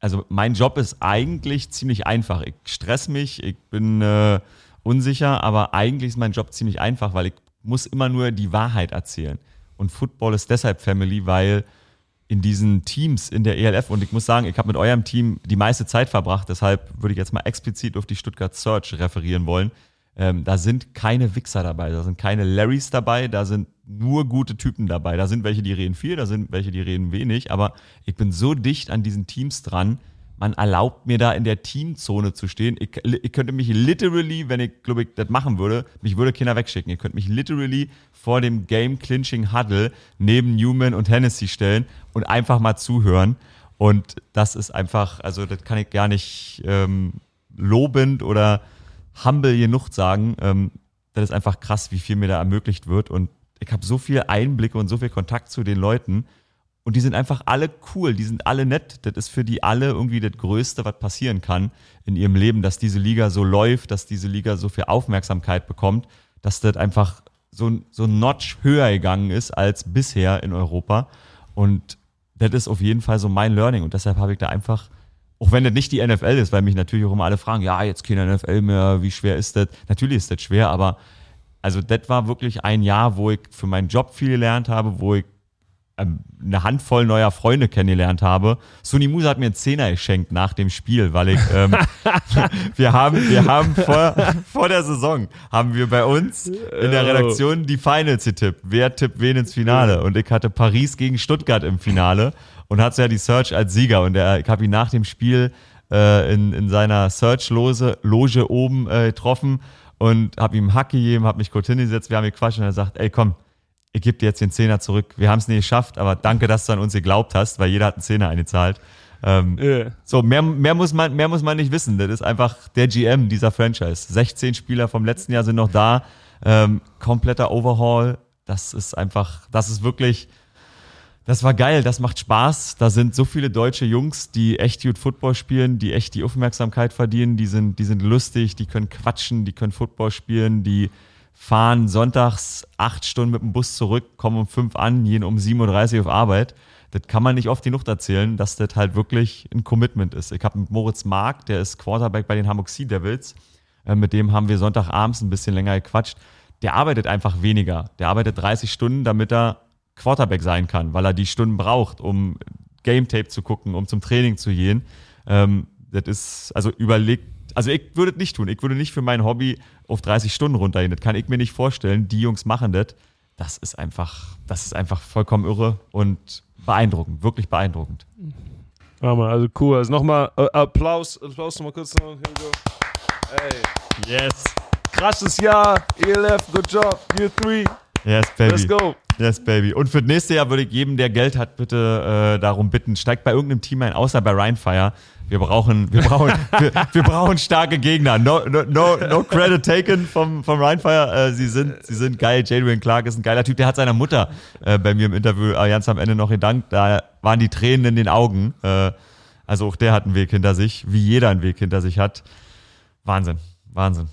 A: also mein Job ist eigentlich ziemlich einfach. Ich stress mich, ich bin äh, unsicher, aber eigentlich ist mein Job ziemlich einfach, weil ich muss immer nur die Wahrheit erzählen. Und Football ist deshalb Family, weil in diesen Teams in der ELF und ich muss sagen, ich habe mit eurem Team die meiste Zeit verbracht, deshalb würde ich jetzt mal explizit auf die Stuttgart Search referieren wollen. Ähm, da sind keine Wichser dabei, da sind keine Larrys dabei, da sind nur gute Typen dabei. Da sind welche, die reden viel, da sind welche, die reden wenig, aber ich bin so dicht an diesen Teams dran, man erlaubt mir da in der Teamzone zu stehen. Ich, ich könnte mich literally, wenn ich, glaube ich, das machen würde, mich würde Kinder wegschicken. Ihr könnt mich literally vor dem Game Clinching Huddle neben Newman und Hennessy stellen und einfach mal zuhören. Und das ist einfach, also das kann ich gar nicht ähm, lobend oder humble genug sagen. Ähm, das ist einfach krass, wie viel mir da ermöglicht wird. Und ich habe so viel Einblicke und so viel Kontakt zu den Leuten. Und die sind einfach alle cool, die sind alle nett. Das ist für die alle irgendwie das Größte, was passieren kann in ihrem Leben, dass diese Liga so läuft, dass diese Liga so viel Aufmerksamkeit bekommt, dass das einfach so, so ein Notch höher gegangen ist als bisher in Europa. Und das ist auf jeden Fall so mein Learning. Und deshalb habe ich da einfach, auch wenn das nicht die NFL ist, weil mich natürlich auch immer alle fragen, ja, jetzt keine NFL mehr, wie schwer ist das? Natürlich ist das schwer, aber also das war wirklich ein Jahr, wo ich für meinen Job viel gelernt habe, wo ich ähm, eine Handvoll neuer Freunde kennengelernt habe. Suni Musa hat mir einen Zehner geschenkt nach dem Spiel, weil ich, ähm, wir haben, wir haben vor, vor der Saison, haben wir bei uns in der Redaktion die Finals getippt. Wer tippt wen ins Finale? Und ich hatte Paris gegen Stuttgart im Finale und hatte ja die Search als Sieger. Und der, ich habe ihn nach dem Spiel äh, in, in seiner Search-Loge Loge oben äh, getroffen und habe ihm einen Hack gegeben, habe mich kurz hingesetzt, wir haben gequatscht und er sagt, ey komm, ich gebe dir jetzt den Zehner zurück. Wir haben es nicht geschafft, aber danke, dass du an uns geglaubt hast, weil jeder hat einen Zehner eingezahlt. Ähm,
B: Yeah.
A: So, mehr, mehr, muss man, mehr muss man nicht wissen. Das ist einfach der GM dieser Franchise. 16 Spieler vom letzten Jahr sind noch da. Ähm, kompletter Overhaul. Das ist einfach, das ist wirklich, das war geil, das macht Spaß. Da sind so viele deutsche Jungs, die echt gut Football spielen, die echt die Aufmerksamkeit verdienen. Die sind, die sind lustig, die können quatschen, die können Football spielen, die fahren sonntags acht Stunden mit dem Bus zurück, kommen um fünf an, gehen um 7.30 Uhr auf Arbeit. Das kann man nicht oft genug erzählen, dass das halt wirklich ein Commitment ist. Ich habe mit Moritz Mark, der ist Quarterback bei den Hamburg Sea Devils, äh, mit dem haben wir Sonntagabends ein bisschen länger gequatscht. Der arbeitet einfach weniger. Der arbeitet 30 Stunden, damit er Quarterback sein kann, weil er die Stunden braucht, um Game Tape zu gucken, um zum Training zu gehen. Ähm, das ist, also überlegt, also ich würde es nicht tun. Ich würde nicht für mein Hobby auf 30 Stunden runtergehen. Das kann ich mir nicht vorstellen. Die Jungs machen das. Das ist einfach, das ist einfach vollkommen irre und beeindruckend, wirklich beeindruckend.
B: Warte mal, also cool. Also nochmal äh, Applaus, Applaus nochmal kurz. Here we go. Ey,
A: Yes.
B: krasses Jahr, ELF, good job, year three,
A: Yes, baby.
B: let's go.
A: Yes, baby. Und für das nächste Jahr würde ich jedem, der Geld hat, bitte äh, darum bitten, steigt bei irgendeinem Team ein, außer bei Rheinfire. Wir brauchen, wir brauchen, wir, wir brauchen starke Gegner. No, no, no, no credit taken vom, vom Rheinfire. Äh, sie sind, sie sind geil. Jadrian Clark ist ein geiler Typ. Der hat seiner Mutter äh, bei mir im Interview äh, ganz am Ende noch gedankt. Da waren die Tränen in den Augen. Äh, also auch der hat einen Weg hinter sich, wie jeder einen Weg hinter sich hat. Wahnsinn, Wahnsinn.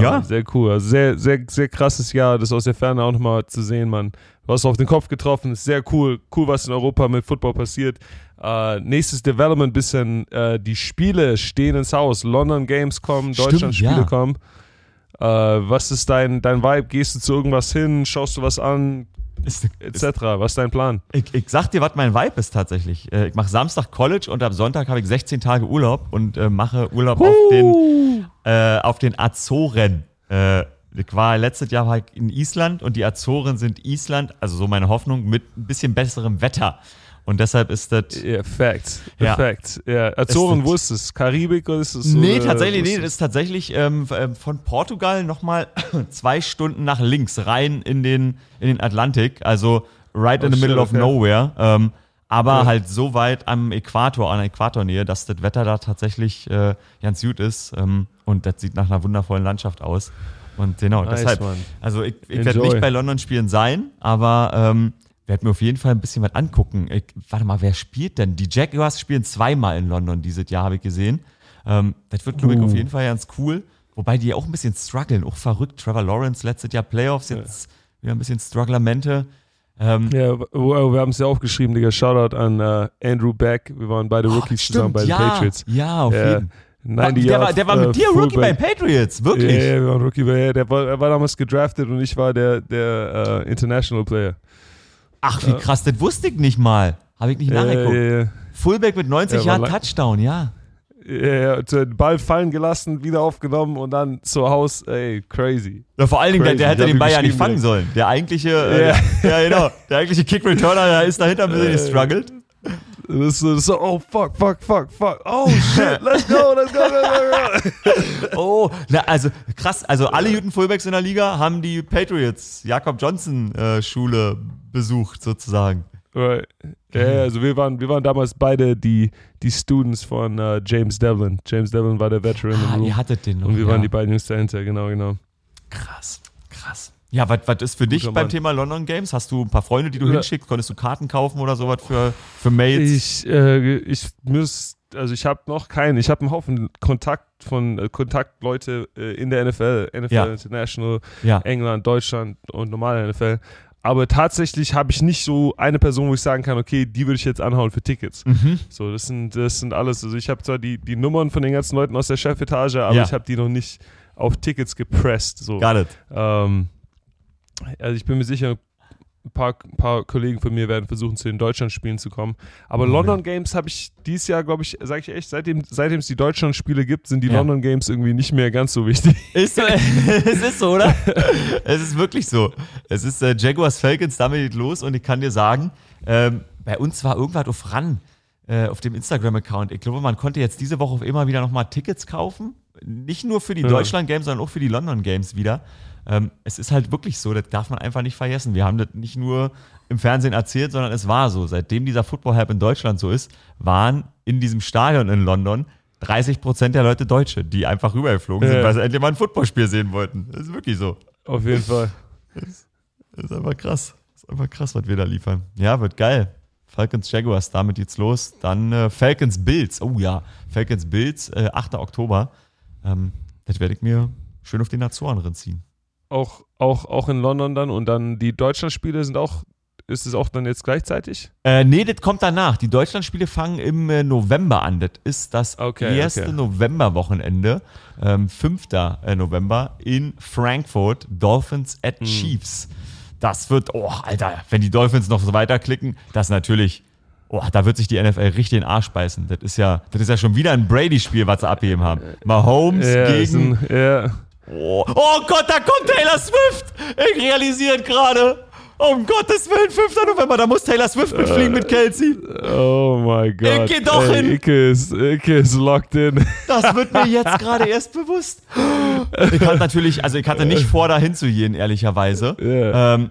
A: Ja.
B: Sehr cool. Also sehr, sehr, sehr krasses Jahr, das aus der Ferne auch nochmal zu sehen, Mann. Du hast auf den Kopf getroffen, ist sehr cool. Cool, was in Europa mit Football passiert. Äh, nächstes Development bisschen, äh, die Spiele stehen ins Haus. London Games kommen,
A: Stimmt,
B: Deutschland-Spiele
A: ja.
B: kommen. Äh, was ist dein, dein Vibe? Gehst du zu irgendwas hin? Schaust du was an?
A: Ist,
B: Etc. Was ist dein Plan?
A: Ich, ich sag dir, was mein Vibe ist tatsächlich. Äh, Ich mache Samstag College und am Sonntag habe ich 16 Tage Urlaub und äh, mache Urlaub auf den, äh, auf den Azoren. Äh, ich war letztes Jahr war ich in Island und die Azoren sind Island, also so meine Hoffnung, mit ein bisschen besserem Wetter. Und deshalb ist das.
B: Ja, Facts.
A: Ja.
B: Facts. Ja. Azoren, wo ist es? Karibik oder ist es?
A: Nee, tatsächlich, nee,
B: ist
A: das
B: es?
A: ist tatsächlich ähm, ähm, von Portugal nochmal zwei Stunden nach links rein in den, in den Atlantik, also right
B: Oh,
A: in the middle
B: shit,
A: of
B: okay.
A: nowhere. Ähm, aber
B: Ja.
A: halt so weit am Äquator, an der Äquatornähe, dass das Wetter da tatsächlich äh, ganz gut ist. Ähm, und das sieht nach einer wundervollen Landschaft aus. Und genau,
B: Nice,
A: deshalb,
B: Mann.
A: also ich, ich werde nicht bei London spielen sein, aber ähm, werde mir auf jeden Fall ein bisschen was angucken. Ich, warte mal, wer spielt denn? Die Jaguars spielen zweimal in London dieses Jahr, habe ich gesehen. Ähm, das wird, glaube ich,
B: Uh.
A: auf jeden Fall ganz cool. Wobei die auch ein bisschen strugglen, auch verrückt. Trevor Lawrence letztes Jahr Playoffs, jetzt wieder ein bisschen Strugglermente. Ähm,
B: Ja, w- w- wir haben es ja aufgeschrieben, Digga. Shoutout an äh, Andrew Beck. Wir waren beide Rookies zusammen bei den
A: ja,
B: Patriots.
A: Ja, auf jeden
B: 90
A: der, war, der war
B: äh,
A: mit dir Rookie bei den Patriots,
B: Ja,
A: wirklich.
B: ja, wir waren Rookie bei, der war, er war damals gedraftet und ich war der, der äh, International Player.
A: Ach, wie krass, das wusste ich nicht mal. Habe ich nicht nachgeguckt.
B: ja.
A: Fullback mit 90
B: Ja, war
A: Jahren Touchdown, ja.
B: Den Ball fallen gelassen, wieder aufgenommen und dann zu Haus, ey, crazy.
A: Ja, vor allen Dingen, der, der hätte den Ball ja nicht fangen sollen. Der eigentliche, äh,
B: Ja.
A: ja. genau, der eigentliche Kick-Returner, der ist dahinter ein bisschen
B: Äh.
A: gestruggelt.
B: Das ist so, oh fuck, fuck, fuck, fuck. Oh shit, let's go, let's go, let's go.
A: Oh, na, also krass, also alle guten Fullbacks in der Liga haben die Patriots Jakob Johnson äh, Schule besucht sozusagen.
B: Right. Ja, also wir waren, wir waren damals beide die, die Students von äh, James Devlin. James Devlin war der Veteran
A: Ah, ihr hattet den noch.
B: Und wir
A: ja.
B: waren die beiden Jungs dahinter, genau, genau.
A: Krass, krass. Ja, was ist für dich
B: Guter
A: beim
B: Mann.
A: Thema London Games? Hast du ein paar Freunde, die du
B: Ja.
A: hinschickst? Konntest du Karten kaufen oder sowas für, für Mates?
B: Ich, äh, ich muss, also ich habe noch keinen, ich habe einen Haufen Kontakt von äh, Kontaktleute äh, in der NFL, NFL
A: Ja.
B: International,
A: ja.
B: England, Deutschland und normale NFL. Aber tatsächlich habe ich nicht so eine Person, wo ich sagen kann, okay, die würde ich jetzt anhauen für Tickets.
A: Mhm.
B: So, das sind, das sind alles. Also ich habe zwar die, die Nummern von den ganzen Leuten aus der Chefetage, aber
A: Ja.
B: ich habe die noch nicht auf Tickets gepresst. So.
A: Got it.
B: Ähm, also ich bin mir sicher, ein paar, ein paar Kollegen von mir werden versuchen, zu den Deutschlandspielen zu kommen. Aber
A: Mhm.
B: London Games habe ich dieses Jahr, glaube ich, sage ich echt, seitdem, seitdem es die Deutschlandspiele gibt, sind die
A: Ja.
B: London Games irgendwie nicht mehr ganz so wichtig.
A: Ist so, es ist so, oder? es ist wirklich so. Es ist äh, Jaguars Falcons, damit geht los und ich kann dir sagen, ähm, bei uns war irgendwas auf RAN, äh, auf dem Instagram-Account. Ich glaube, man konnte jetzt diese Woche auf immer wieder nochmal Tickets kaufen. Nicht nur für die
B: Ja.
A: Deutschland-Games, sondern auch für die London-Games wieder. Ähm, es ist halt wirklich so, das darf man einfach nicht vergessen. Wir haben das nicht nur im Fernsehen erzählt, sondern es war so. Seitdem dieser Football-Hype in Deutschland so ist, waren in diesem Stadion in London 30 Prozent der Leute Deutsche, die einfach rübergeflogen sind,
B: Ja.
A: weil sie endlich mal ein Footballspiel sehen wollten. Das ist wirklich so.
B: Auf jeden Fall.
A: Das ist einfach krass. Das ist einfach krass, was wir da liefern. Ja, wird geil. Falcons Jaguars, damit geht's los. Dann äh, Falcons Bills. Oh ja, Falcons Bills, äh, 8. Oktober. Ähm, das werde ich mir schön auf den Azoren rinziehen.
B: Auch, auch, auch in London dann und dann die Deutschlandspiele sind auch, ist es auch dann jetzt gleichzeitig?
A: Äh, nee, das kommt danach. Die Deutschlandspiele fangen im äh, November an. Das ist das
B: Okay,
A: erste
B: okay.
A: Novemberwochenende, ähm, 5. äh, November in Frankfurt, Dolphins at
B: Hm.
A: Chiefs. Das wird, oh, Alter, wenn die Dolphins noch so weiterklicken, das natürlich, oh, da wird sich die NFL richtig in den Arsch beißen. Das ist ja, das ist ja schon wieder ein Brady-Spiel, was sie abgeben haben. Mahomes
B: Ja,
A: gegen,
B: ein, ja.
A: Oh, oh Gott, da kommt Taylor Swift. Ich realisiere gerade. Um Gottes Willen, 5. November, da muss Taylor Swift mitfliegen mit Kelsey.
B: Oh mein Gott.
A: geh doch
B: Ey,
A: hin.
B: Icke ist, Icke ist locked in.
A: Das wird mir jetzt gerade erst bewusst. Ich hatte natürlich, also ich hatte nicht vor, da hinzugehen, ehrlicherweise.
B: Ja.
A: Ähm,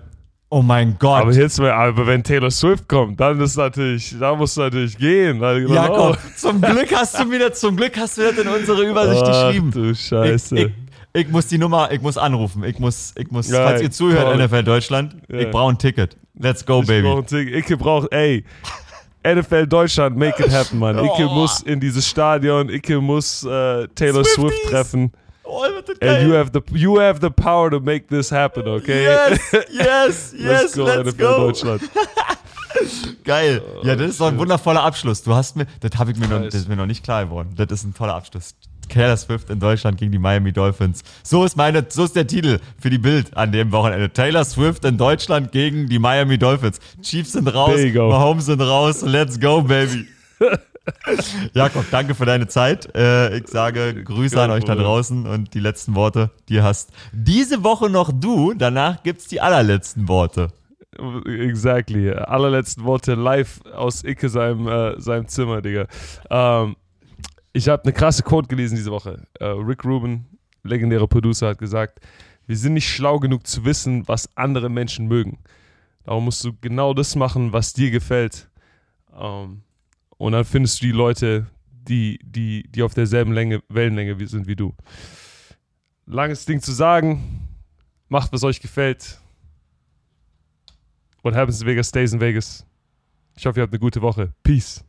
A: oh mein Gott.
B: Aber jetzt, aber wenn Taylor Swift kommt, dann ist natürlich, da musst du natürlich gehen. Dann-
A: ja,
B: oh.
A: komm, zum Glück hast du wieder, zum Glück hast du das in unsere Übersicht
B: Ach,
A: geschrieben.
B: du Scheiße.
A: Ich, ich, ich muss die Nummer, ich muss anrufen. Ich muss, ich muss,
B: Ja,
A: falls ihr zuhört,
B: toll.
A: NFL Deutschland,
B: Ja.
A: ich brauche ein Ticket. Let's go,
B: Ich
A: baby.
B: brauch ein Ticket. Icke braucht, ey, NFL Deutschland, make it happen, Mann. Icke
A: Oh.
B: muss in dieses Stadion, Icke muss äh, Taylor
A: Swifties.
B: Swift treffen.
A: Oh,
B: And you have, the, you have the power to make this happen, okay?
A: Yes, yes, yes,
B: let's go,
A: let's
B: NFL
A: go.
B: Deutschland.
A: Geil. Ja, das ist doch ein wundervoller Abschluss. Du hast mir, das habe ich mir noch, das ist mir noch nicht klar geworden. Das ist ein toller Abschluss. Taylor Swift in Deutschland gegen die Miami Dolphins. So ist meine, so ist der Titel für die Bild an dem Wochenende. Taylor Swift in Deutschland gegen die Miami Dolphins. Chiefs sind raus. Mahomes sind raus. Let's go, baby. Jakob, danke für deine Zeit. Äh, ich sage Grüße an euch da draußen und die letzten Worte, die hast diese Woche noch du. Danach gibt's die allerletzten Worte.
B: Exactly. Allerletzten Worte live aus Icke seinem, äh, seinem Zimmer, Digga. Ähm, ich habe eine krasse Quote gelesen diese Woche. Äh, Rick Rubin, legendärer Producer, hat gesagt, wir sind nicht schlau genug zu wissen, was andere Menschen mögen. Darum musst du genau das machen, was dir gefällt. Ähm, und dann findest du die Leute, die, die, die auf derselben Länge, Wellenlänge sind wie du. Langes Ding zu sagen. Macht, was euch gefällt. What happens in Vegas stays in Vegas. Ich hoffe, ihr habt eine gute Woche. Peace.